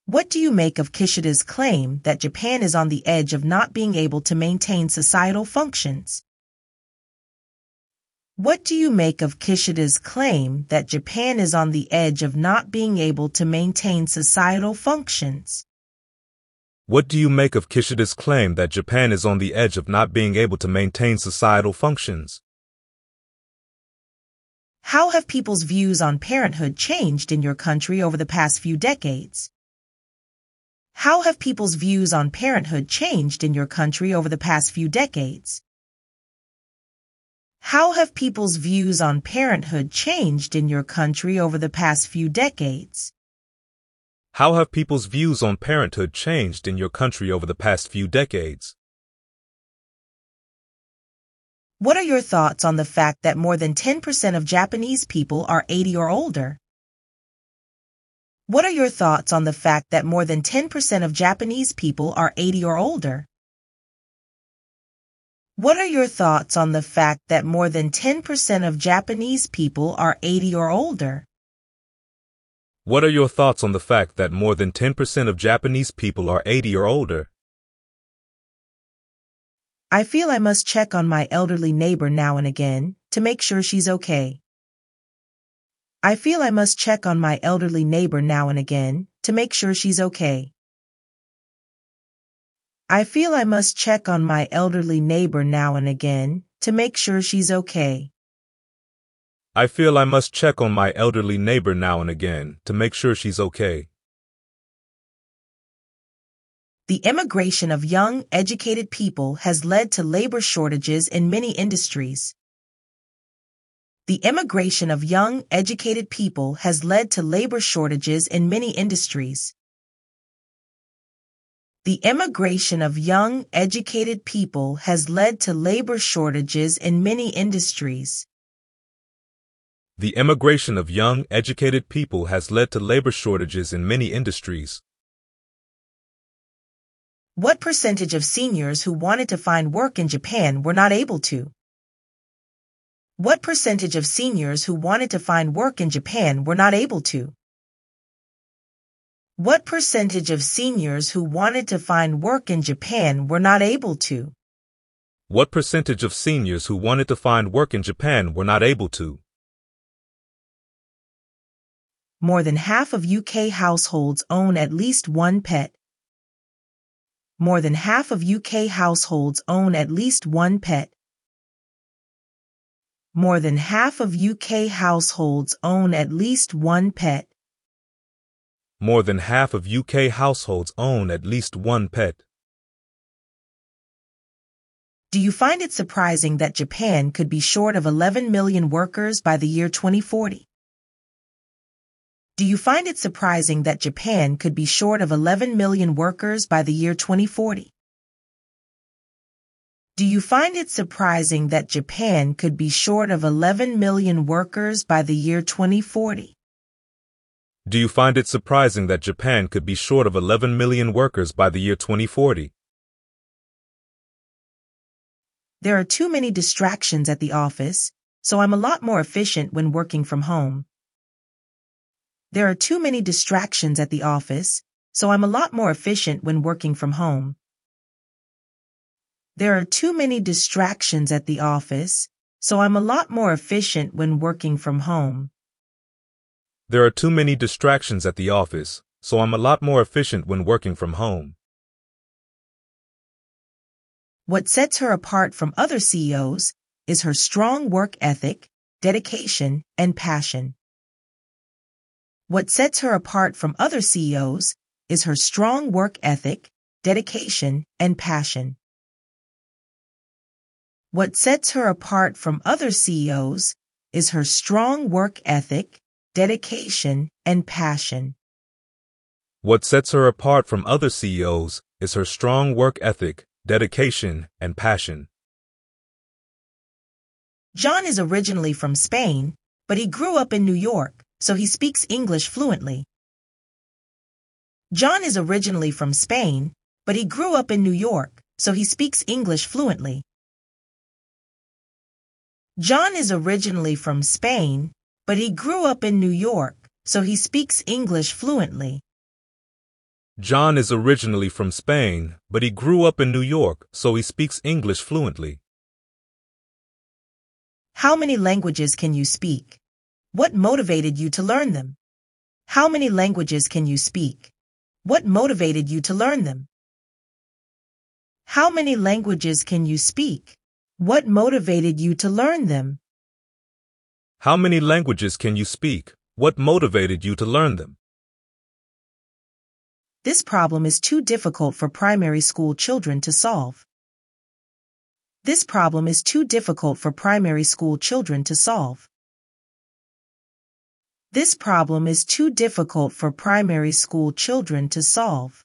What do you make of Kishida's claim that Japan is on the edge of not being able to maintain societal functions? What do you make of Kishida's claim that Japan is on the edge of not being able to maintain societal functions? What do you make of Kishida's claim that Japan is on the edge of not being able to maintain societal functions? How have people's views on parenthood changed in your country over the past few decades? How have people's views on parenthood changed in your country over the past few decades? How have people's views on parenthood changed in your country over the past few decades? How have people's views on parenthood changed in your country over the past few decades? What are your thoughts on the fact that more than 10% of Japanese people are 80 or older? What are your thoughts on the fact that more than 10% of Japanese people are 80 or older? What are your thoughts on the fact that more than 10% of Japanese people are 80 or older? What are your thoughts on the fact that more than 10% of Japanese people are 80 or older? I feel I must check on my elderly neighbor now and again to make sure she's okay. I feel I must check on my elderly neighbor now and again to make sure she's okay. I feel I must check on my elderly neighbor now and again to make sure she's okay. I feel I must check on my elderly neighbor now and again to make sure she's okay. The immigration of young, educated people has led to labor shortages in many industries. The immigration of young, educated people has led to labor shortages in many industries. The immigration of young, educated people has led to labor shortages in many industries. The immigration of young, educated people has led to labor shortages in many industries. What percentage of seniors who wanted to find work in Japan were not able to? What percentage of seniors who wanted to find work in Japan were not able to? What percentage of seniors who wanted to find work in Japan were not able to? What percentage of seniors who wanted to find work in Japan were not able to? More than half of UK households own at least one pet. More than half of UK households own at least one pet. More than half of UK households own at least one pet. More than half of UK households own at least one pet. Do you find it surprising that Japan could be short of 11 million workers by the year 2040? Do you find it surprising that Japan could be short of 11 million workers by the year 2040? Do you find it surprising that Japan could be short of 11 million workers by the year 2040? Do you find it surprising that Japan could be short of 11 million workers by the year 2040? There are too many distractions at the office, so I'm a lot more efficient when working from home. There are too many distractions at the office, so I'm a lot more efficient when working from home. There are too many distractions at the office, so I'm a lot more efficient when working from home. There are too many distractions at the office, so I'm a lot more efficient when working from home. What sets her apart from other CEOs is her strong work ethic, dedication, and passion. What sets her apart from other CEOs is her strong work ethic, dedication, and passion. What sets her apart from other CEOs is her strong work ethic, dedication, and passion. What sets her apart from other CEOs is her strong work ethic, dedication, and passion. John is originally from Spain, but he grew up in New York, so he speaks English fluently. John is originally from Spain, but he grew up in New York, so he speaks English fluently. John is originally from Spain, but he grew up in New York, so he speaks English fluently. John is originally from Spain, but he grew up in New York, so he speaks English fluently. How many languages can you speak? What motivated you to learn them? How many languages can you speak? What motivated you to learn them? How many languages can you speak? What motivated you to learn them? How many languages can you speak? What motivated you to learn them? This problem is too difficult for primary school children to solve. This problem is too difficult for primary school children to solve. This problem is too difficult for primary school children to solve.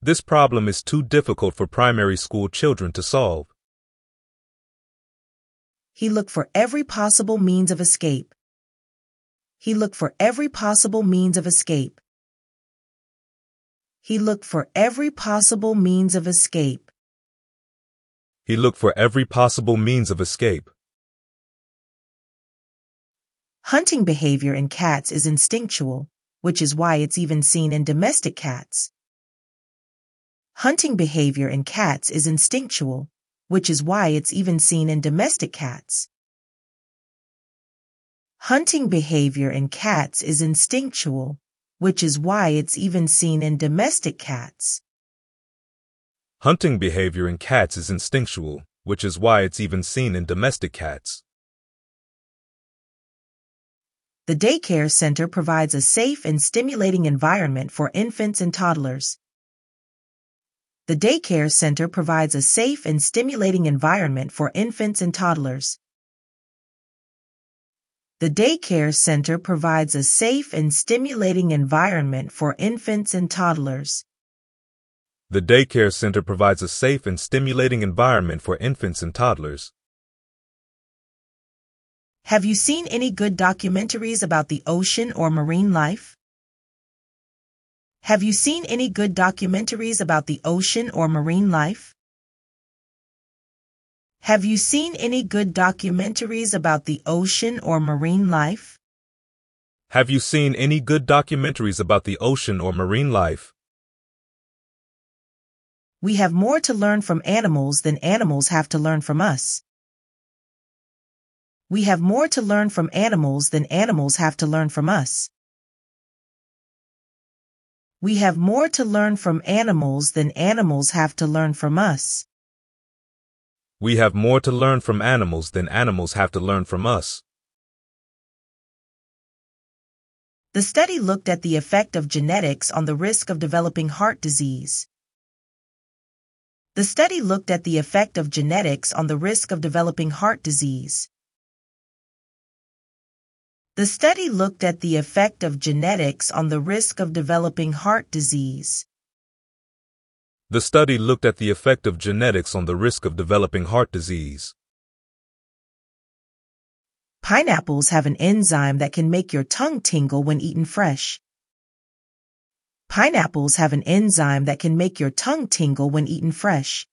This problem is too difficult for primary school children to solve. He looked for every possible means of escape. He looked for every possible means of escape. He looked for every possible means of escape. He looked for every possible means of escape. Hunting behavior in cats is instinctual, which is why it's even seen in domestic cats. Hunting behavior in cats is instinctual, which is why it's even seen in domestic cats. Hunting behavior in cats is instinctual, which is why it's even seen in domestic cats. Hunting behavior in cats is instinctual, which is why it's even seen in domestic cats. The daycare center provides a safe and stimulating environment for infants and toddlers. The daycare center provides a safe and stimulating environment for infants and toddlers. The daycare center provides a safe and stimulating environment for infants and toddlers. The daycare center provides a safe and stimulating environment for infants and toddlers. Have you seen any good documentaries about the ocean or marine life? Have you seen any good documentaries about the ocean or marine life? Have you seen any good documentaries about the ocean or marine life? Have you seen any good documentaries about the ocean or marine life? We have more to learn from animals than animals have to learn from us. We have more to learn from animals than animals have to learn from us. We have more to learn from animals than animals have to learn from us. We have more to learn from animals than animals have to learn from us. The study looked at the effect of genetics on the risk of developing heart disease. The study looked at the effect of genetics on the risk of developing heart disease. The study looked at the effect of genetics on the risk of developing heart disease. The study looked at the effect of genetics on the risk of developing heart disease. Pineapples have an enzyme that can make your tongue tingle when eaten fresh. Pineapples have an enzyme that can make your tongue tingle when eaten fresh.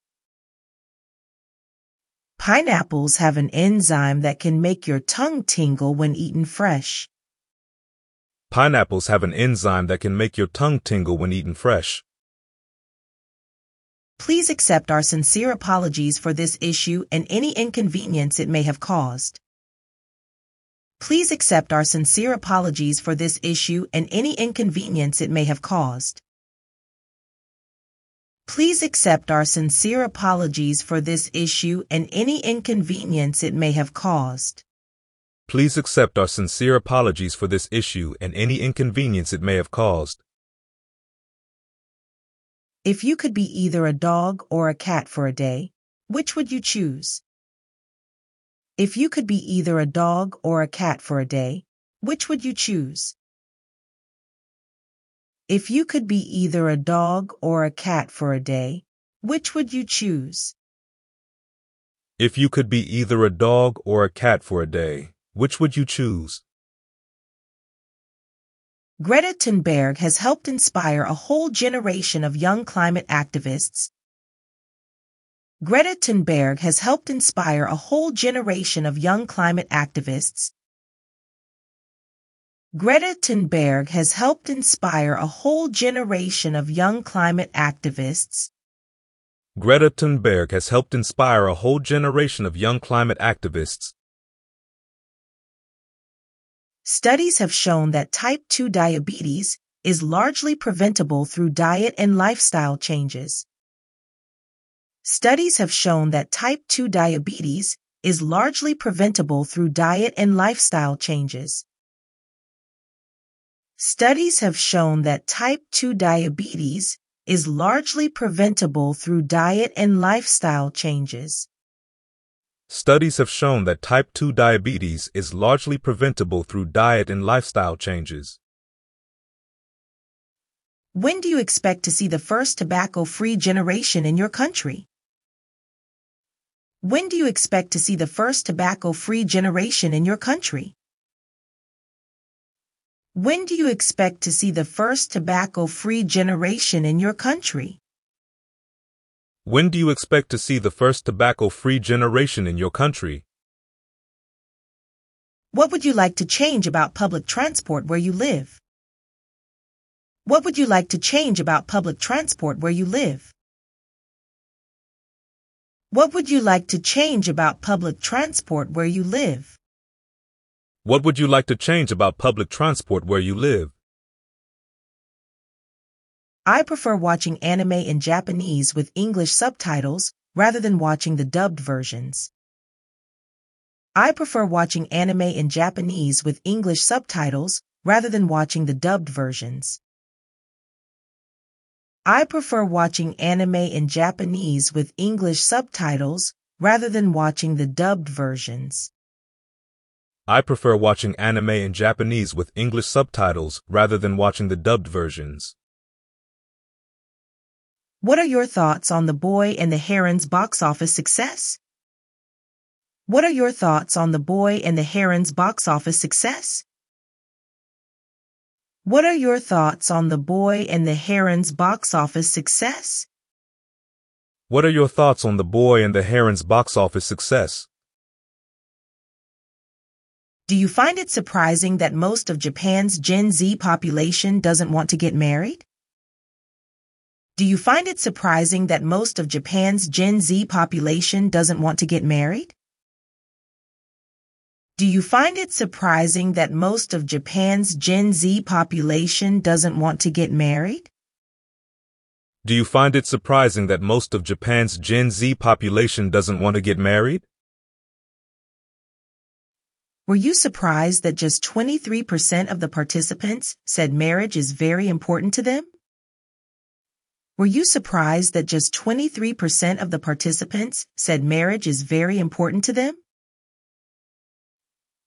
Pineapples have an enzyme that can make your tongue tingle when eaten fresh. Pineapples have an enzyme that can make your tongue tingle when eaten fresh. Please accept our sincere apologies for this issue and any inconvenience it may have caused. Please accept our sincere apologies for this issue and any inconvenience it may have caused. Please accept our sincere apologies for this issue and any inconvenience it may have caused. Please accept our sincere apologies for this issue and any inconvenience it may have caused. If you could be either a dog or a cat for a day, which would you choose? If you could be either a dog or a cat for a day, which would you choose? If you could be either a dog or a cat for a day, which would you choose? If you could be either a dog or a cat for a day, which would you choose? Greta Thunberg has helped inspire a whole generation of young climate activists. Greta Thunberg has helped inspire a whole generation of young climate activists Greta Thunberg has helped inspire a whole generation of young climate activists. Greta Thunberg has helped inspire a whole generation of young climate activists. Studies have shown that type 2 diabetes is largely preventable through diet and lifestyle changes. Studies have shown that type 2 diabetes is largely preventable through diet and lifestyle changes. Studies have shown that type 2 diabetes is largely preventable through diet and lifestyle changes. Studies have shown that type 2 diabetes is largely preventable through diet and lifestyle changes. When do you expect to see the first tobacco free generation in your country? When do you expect to see the first tobacco free generation in your country? When do you expect to see the first tobacco-free generation in your country? When do you expect to see the first tobacco-free generation in your country? What would you like to change about public transport where you live? What would you like to change about public transport where you live? What would you like to change about public transport where you live? What would you like to change about public transport where you live? I prefer watching anime in Japanese with English subtitles rather than watching the dubbed versions. I prefer watching anime in Japanese with English subtitles rather than watching the dubbed versions. I prefer watching anime in Japanese with English subtitles rather than watching the dubbed versions. I prefer watching anime in Japanese with English subtitles rather than watching the dubbed versions. What are your thoughts on The Boy and the Heron's box office success? What are your thoughts on The Boy and the Heron's box office success? What are your thoughts on The Boy and the Heron's box office success? What are your thoughts on The Boy and the Heron's box office success? Do you find it surprising that most of Japan's Gen Z population doesn't want to get married? Do you find it surprising that most of Japan's Gen Z population doesn't want to get married? Do you find it surprising that most of Japan's Gen Z population doesn't want to get married? Do you find it surprising that most of Japan's Gen Z population doesn't want to get married? Were you surprised that just 23% of the participants said marriage is very important to them? Were you surprised that just 23% of the participants said marriage is very important to them?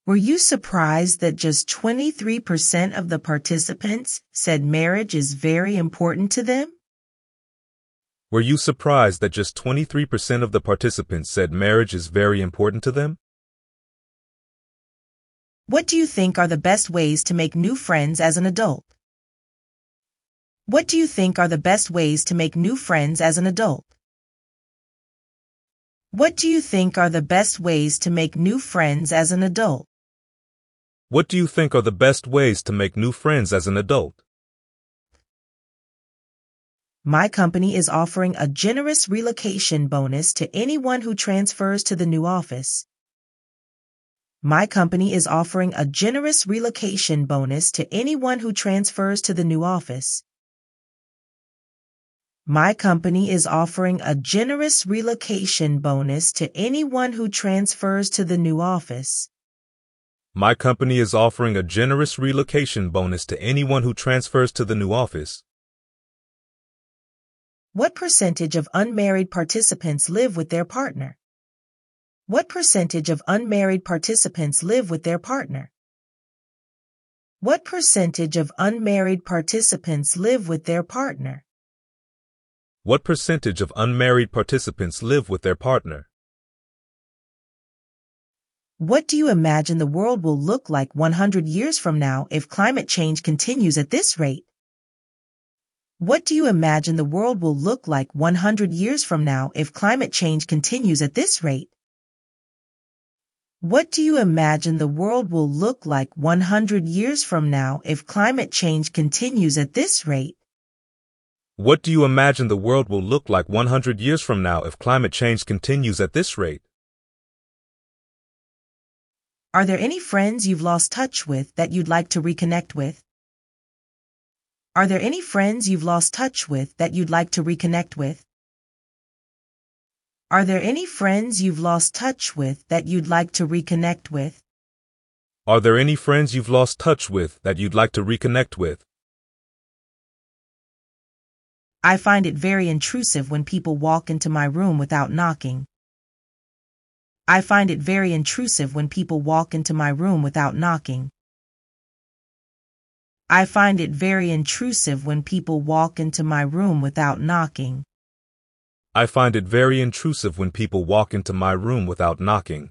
Were you surprised that just 23% of the participants said marriage is very important to them? Were you surprised that just 23% of the participants said marriage is very important to them? What do you think are the best ways to make new friends as an adult? What do you think are the best ways to make new friends as an adult? What do you think are the best ways to make new friends as an adult? What do you think are the best ways to make new friends as an adult? My company is offering a generous relocation bonus to anyone who transfers to the new office. My company is offering a generous relocation bonus to anyone who transfers to the new office. My company is offering a generous relocation bonus to anyone who transfers to the new office. My company is offering a generous relocation bonus to anyone who transfers to the new office. What percentage of unmarried participants live with their partner? What percentage of unmarried participants live with their partner? What percentage of unmarried participants live with their partner? What percentage of unmarried participants live with their partner? What do you imagine the world will look like 100 years from now if climate change continues at this rate? What do you imagine the world will look like 100 years from now if climate change continues at this rate? What do you imagine the world will look like 100 years from now if climate change continues at this rate? What do you imagine the world will look like 100 years from now if climate change continues at this rate? Are there any friends you've lost touch with that you'd like to reconnect with? Are there any friends you've lost touch with that you'd like to reconnect with? Are there any friends you've lost touch with that you'd like to reconnect with? Are there any friends you've lost touch with that you'd like to reconnect with? I find it very intrusive when people walk into my room without knocking. I find it very intrusive when people walk into my room without knocking. I find it very intrusive when people walk into my room without knocking. I find it very intrusive when people walk into my room without knocking.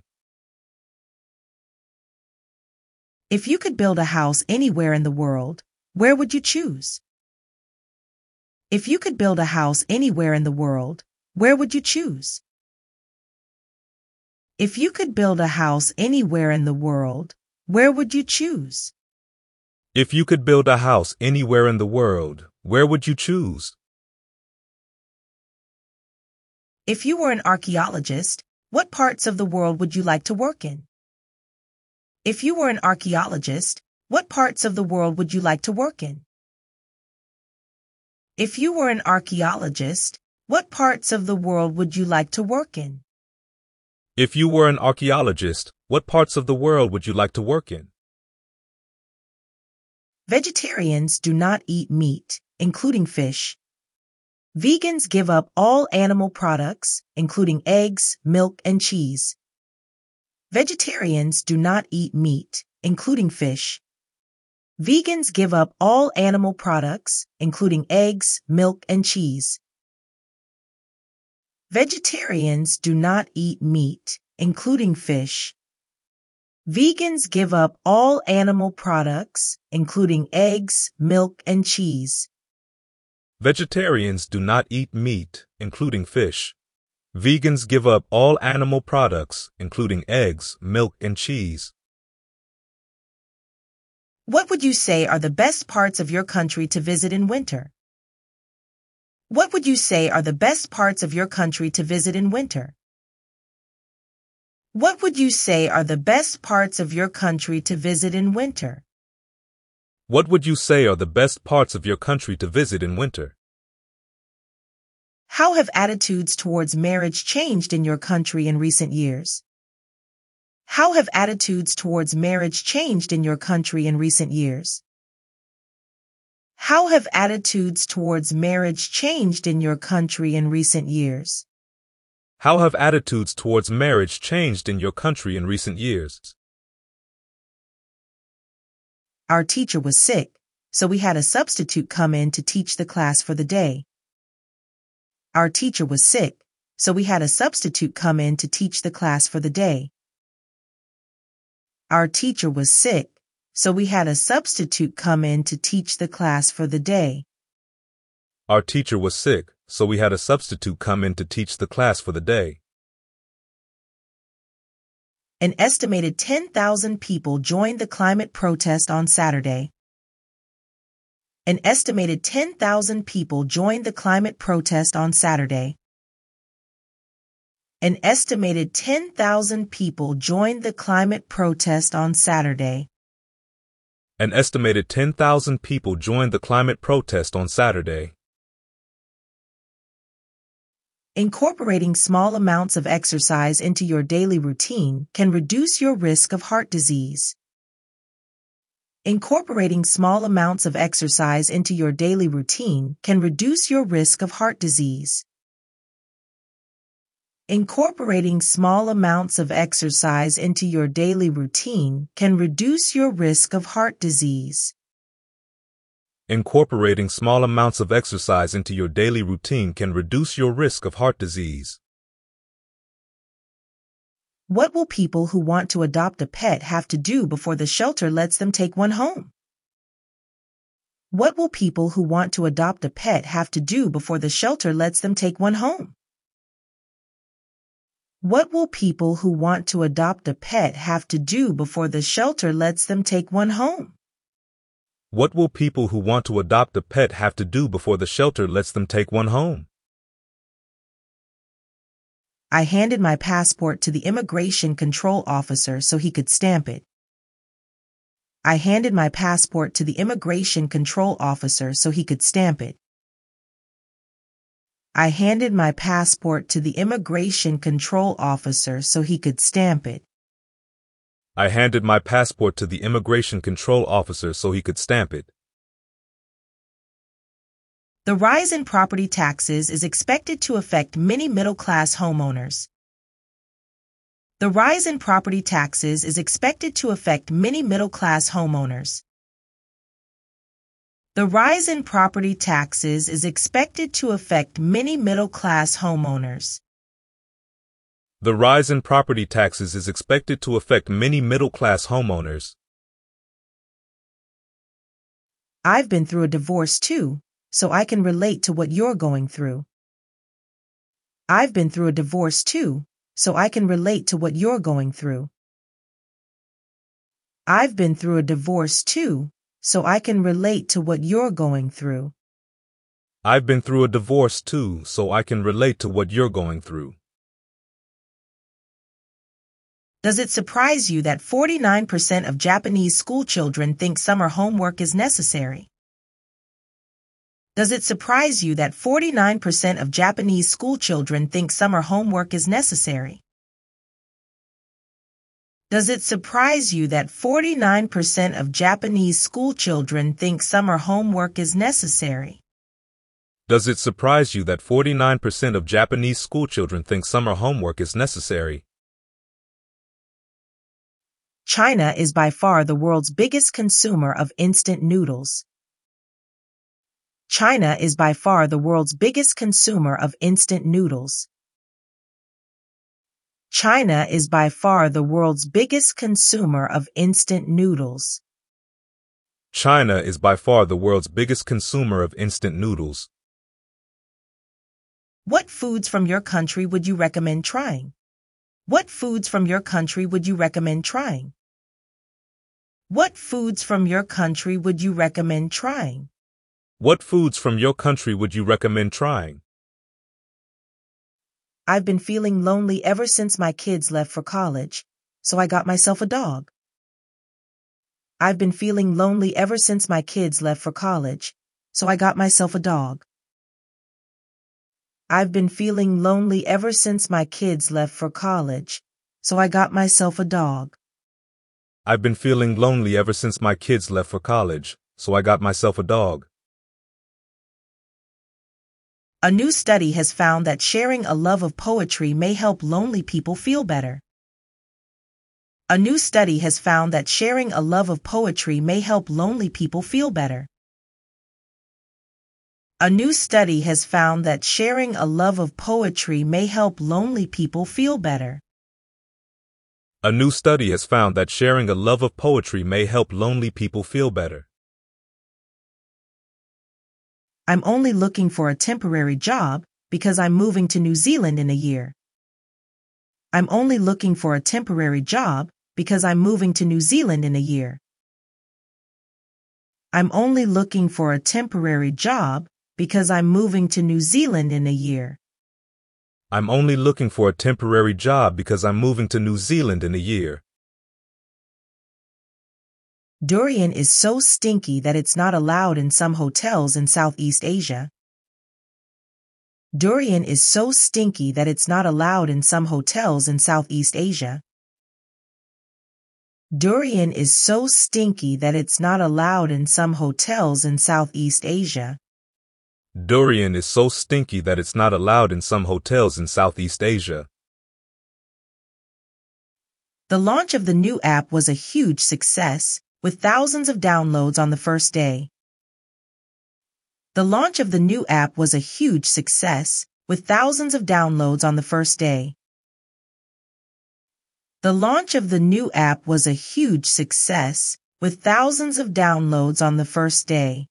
If you could build a house anywhere in the world, where would you choose? If you could build a house anywhere in the world, where would you choose? If you could build a house anywhere in the world, where would you choose? If you could build a house anywhere in the world, where would you choose? If you were an archaeologist, what parts of the world would you like to work in? If you were an archaeologist, what parts of the world would you like to work in? If you were an archaeologist, what parts of the world would you like to work in? If you were an archaeologist, what parts of the world would you like to work in? Vegetarians do not eat meat, including fish, Vegans give up all animal products, including eggs, milk, and cheese. Vegetarians do not eat meat, including fish. Vegans give up all animal products, including eggs, milk, and cheese. Vegetarians do not eat meat, including fish. Vegans give up all animal products, including eggs, milk, and cheese. Vegetarians do not eat meat, including fish. Vegans give up all animal products, including eggs, milk, and cheese. What would you say are the best parts of your country to visit in winter? What would you say are the best parts of your country to visit in winter? What would you say are the best parts of your country to visit in winter? What would you say are the best parts of your country to visit in winter? How have attitudes towards marriage changed in your country in recent years? How have attitudes towards marriage changed in your country in recent years? How have attitudes towards marriage changed in your country in recent years? How have attitudes towards marriage changed in your country in recent years? Our teacher was sick, so we had a substitute come in to teach the class for the day. Our teacher was sick, so we had a substitute come in to teach the class for the day. Our teacher was sick, so we had a substitute come in to teach the class for the day. Our teacher was sick, so we had a substitute come in to teach the class for the day. An estimated 10,000 people joined the climate protest on Saturday. An estimated 10,000 people joined the climate protest on Saturday. An estimated 10,000 people joined the climate protest on Saturday. An estimated 10,000 people joined the climate protest on Saturday. Incorporating small amounts of exercise into your daily routine can reduce your risk of heart disease. Incorporating small amounts of exercise into your daily routine can reduce your risk of heart disease. Incorporating small amounts of exercise into your daily routine can reduce your risk of heart disease. Incorporating small amounts of exercise into your daily routine can reduce your risk of heart disease. What will people who want to adopt a pet have to do before the shelter lets them take one home? What will people who want to adopt a pet have to do before the shelter lets them take one home? What will people who want to adopt a pet have to do before the shelter lets them take one home? What will people who want to adopt a pet have to do before the shelter lets them take one home? I handed my passport to the immigration control officer so he could stamp it. I handed my passport to the immigration control officer so he could stamp it. I handed my passport to the immigration control officer so he could stamp it. I handed my passport to the immigration control officer so he could stamp it. The rise in property taxes is expected to affect many middle class homeowners. The rise in property taxes is expected to affect many middle class homeowners. The rise in property taxes is expected to affect many middle class homeowners. The rise in property taxes is expected to affect many middle class homeowners. I've been through a divorce too, so I can relate to what you're going through. I've been through a divorce too, so I can relate to what you're going through. I've been through a divorce too, so I can relate to what you're going through. I've been through a divorce too, so I can relate to what you're going through. Does it surprise you that 49% of Japanese schoolchildren think summer homework is necessary? Does it surprise you that 49% of Japanese schoolchildren think summer homework is necessary? Does it surprise you that 49% of Japanese schoolchildren think summer homework is necessary? Does it surprise you that 49% of Japanese schoolchildren think summer homework is necessary? China is by far the world's biggest consumer of instant noodles. China is by far the world's biggest consumer of instant noodles. China is by far the world's biggest consumer of instant noodles. China is by far the world's biggest consumer of instant noodles. What foods from your country would you recommend trying? What foods from your country would you recommend trying? What foods from your country would you recommend trying? What foods from your country would you recommend trying? I've been feeling lonely ever since my kids left for college, so I got myself a dog. I've been feeling lonely ever since my kids left for college, so I got myself a dog. I've been feeling lonely ever since my kids left for college, so I got myself a dog. I've been feeling lonely ever since my kids left for college, so I got myself a dog. A new study has found that sharing a love of poetry may help lonely people feel better. A new study has found that sharing a love of poetry may help lonely people feel better. A new study has found that sharing a love of poetry may help lonely people feel better. A new study has found that sharing a love of poetry may help lonely people feel better. I'm only looking for a temporary job because I'm moving to New Zealand in a year. I'm only looking for a temporary job because I'm moving to New Zealand in a year. I'm only looking for a temporary job because I'm moving to New Zealand in a year. I'm only looking for a temporary job because I'm moving to New Zealand in a year. Durian is so stinky that it's not allowed in some hotels in Southeast Asia. Durian is so stinky that it's not allowed in some hotels in Southeast Asia. Durian is so stinky that it's not allowed in some hotels in Southeast Asia. Durian is so stinky that it's not allowed in some hotels in Southeast Asia. The launch of the new app was a huge success, with thousands of downloads on the first day. The launch of the new app was a huge success, with thousands of downloads on the first day. The launch of the new app was a huge success, with thousands of downloads on the first day.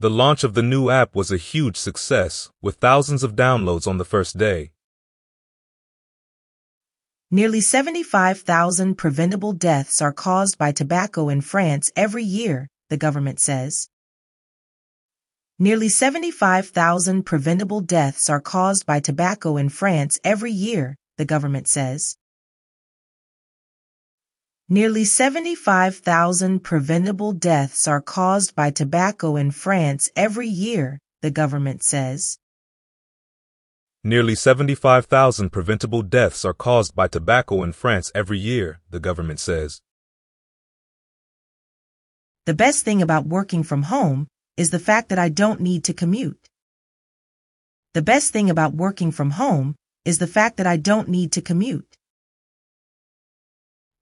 The launch of the new app was a huge success, with thousands of downloads on the first day. Nearly 75,000 preventable deaths are caused by tobacco in France every year, the government says. Nearly 75,000 preventable deaths are caused by tobacco in France every year, the government says. Nearly 75,000 preventable deaths are caused by tobacco in France every year, the government says. Nearly 75,000 preventable deaths are caused by tobacco in France every year, the government says. The best thing about working from home is the fact that I don't need to commute. The best thing about working from home is the fact that I don't need to commute.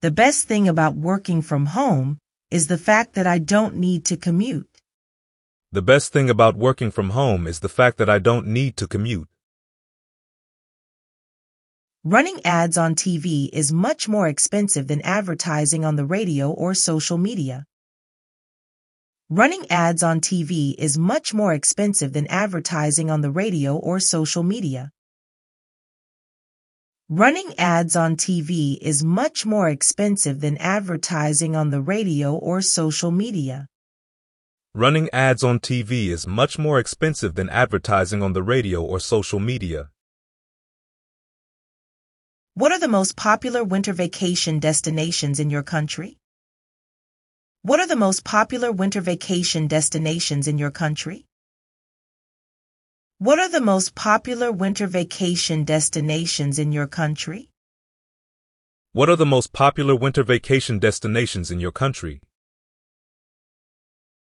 The best thing about working from home is the fact that I don't need to commute. The best thing about working from home is the fact that I don't need to commute. Running ads on TV is much more expensive than advertising on the radio or social media. Running ads on TV is much more expensive than advertising on the radio or social media. Running ads on TV is much more expensive than advertising on the radio or social media. Running ads on TV is much more expensive than advertising on the radio or social media. What are the most popular winter vacation destinations in your country? What are the most popular winter vacation destinations in your country? What are the most popular winter vacation destinations in your country? What are the most popular winter vacation destinations in your country?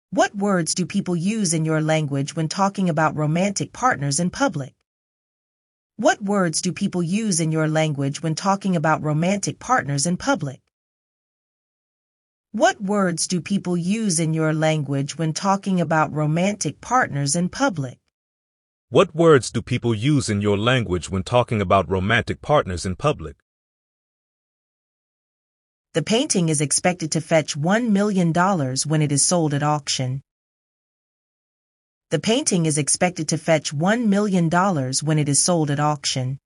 What words do people use in your language when talking about romantic partners in public? What words do people use in your language when talking about romantic partners in public? What words do people use in your language when talking about romantic partners in public? What words do people use in your language when talking about romantic partners in public? The painting is expected to fetch $1 million when it is sold at auction. The painting is expected to fetch $1 million when it is sold at auction.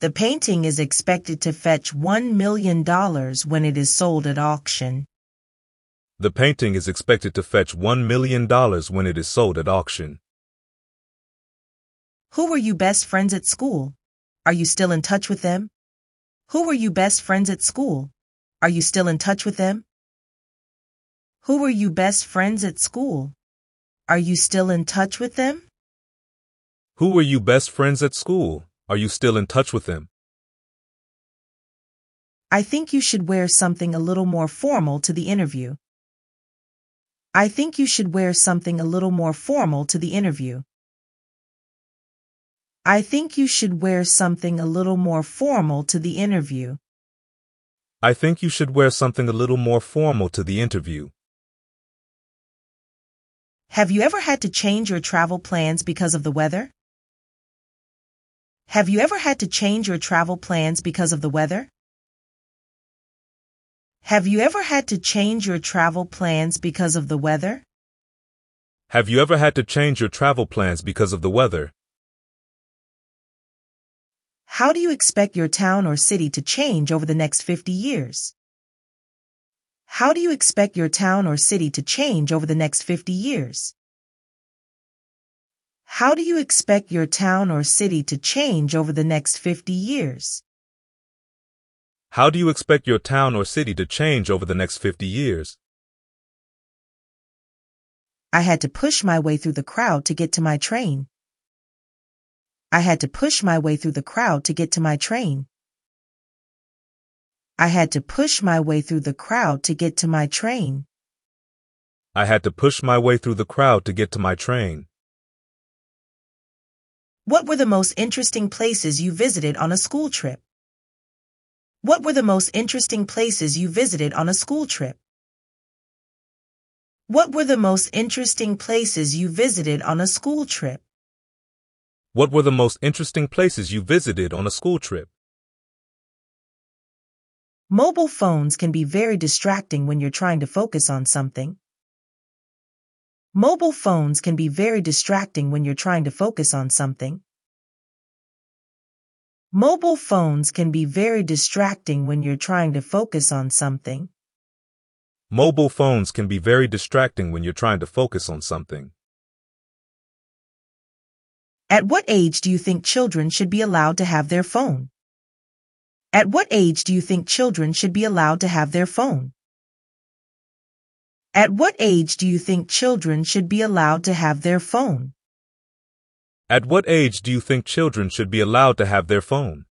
The painting is expected to fetch $1 million when it is sold at auction. The painting is expected to fetch $1 million when it is sold at auction. Who were you best friends at school? Are you still in touch with them? Who were you best friends at school? Are you still in touch with them? Who were you best friends at school? Are you still in touch with them? Who were you best friends at school? Are you still in touch with them? I think you should wear something a little more formal to the interview. I think you should wear something a little more formal to the interview. I think you should wear something a little more formal to the interview. I think you should wear something a little more formal to the interview. Have you ever had to change your travel plans because of the weather? Have you ever had to change your travel plans because of the weather? Have you ever had to change your travel plans because of the weather? Have you ever had to change your travel plans because of the weather? How do you expect your town or city to change over the next 50 years? How do you expect your town or city to change over the next 50 years? How do you expect your town or city to change over the next 50 years? How do you expect your town or city to change over the next 50 years? I had to push my way through the crowd to get to my train. I had to push my way through the crowd to get to my train. I had to push my way through the crowd to get to my train. I had to push my way through the crowd to get to my train. What were the most interesting places you visited on a school trip? What were the most interesting places you visited on a school trip? What were the most interesting places you visited on a school trip? What were the most interesting places you visited on a school trip? Mobile phones can be very distracting when you're trying to focus on something. Mobile phones can be very distracting when you're trying to focus on something. Mobile phones can be very distracting when you're trying to focus on something. Mobile phones can be very distracting when you're trying to focus on something. At what age do you think children should be allowed to have their phone? At what age do you think children should be allowed to have their phone? At what age do you think children should be allowed to have their phone? At what age do you think children should be allowed to have their phone?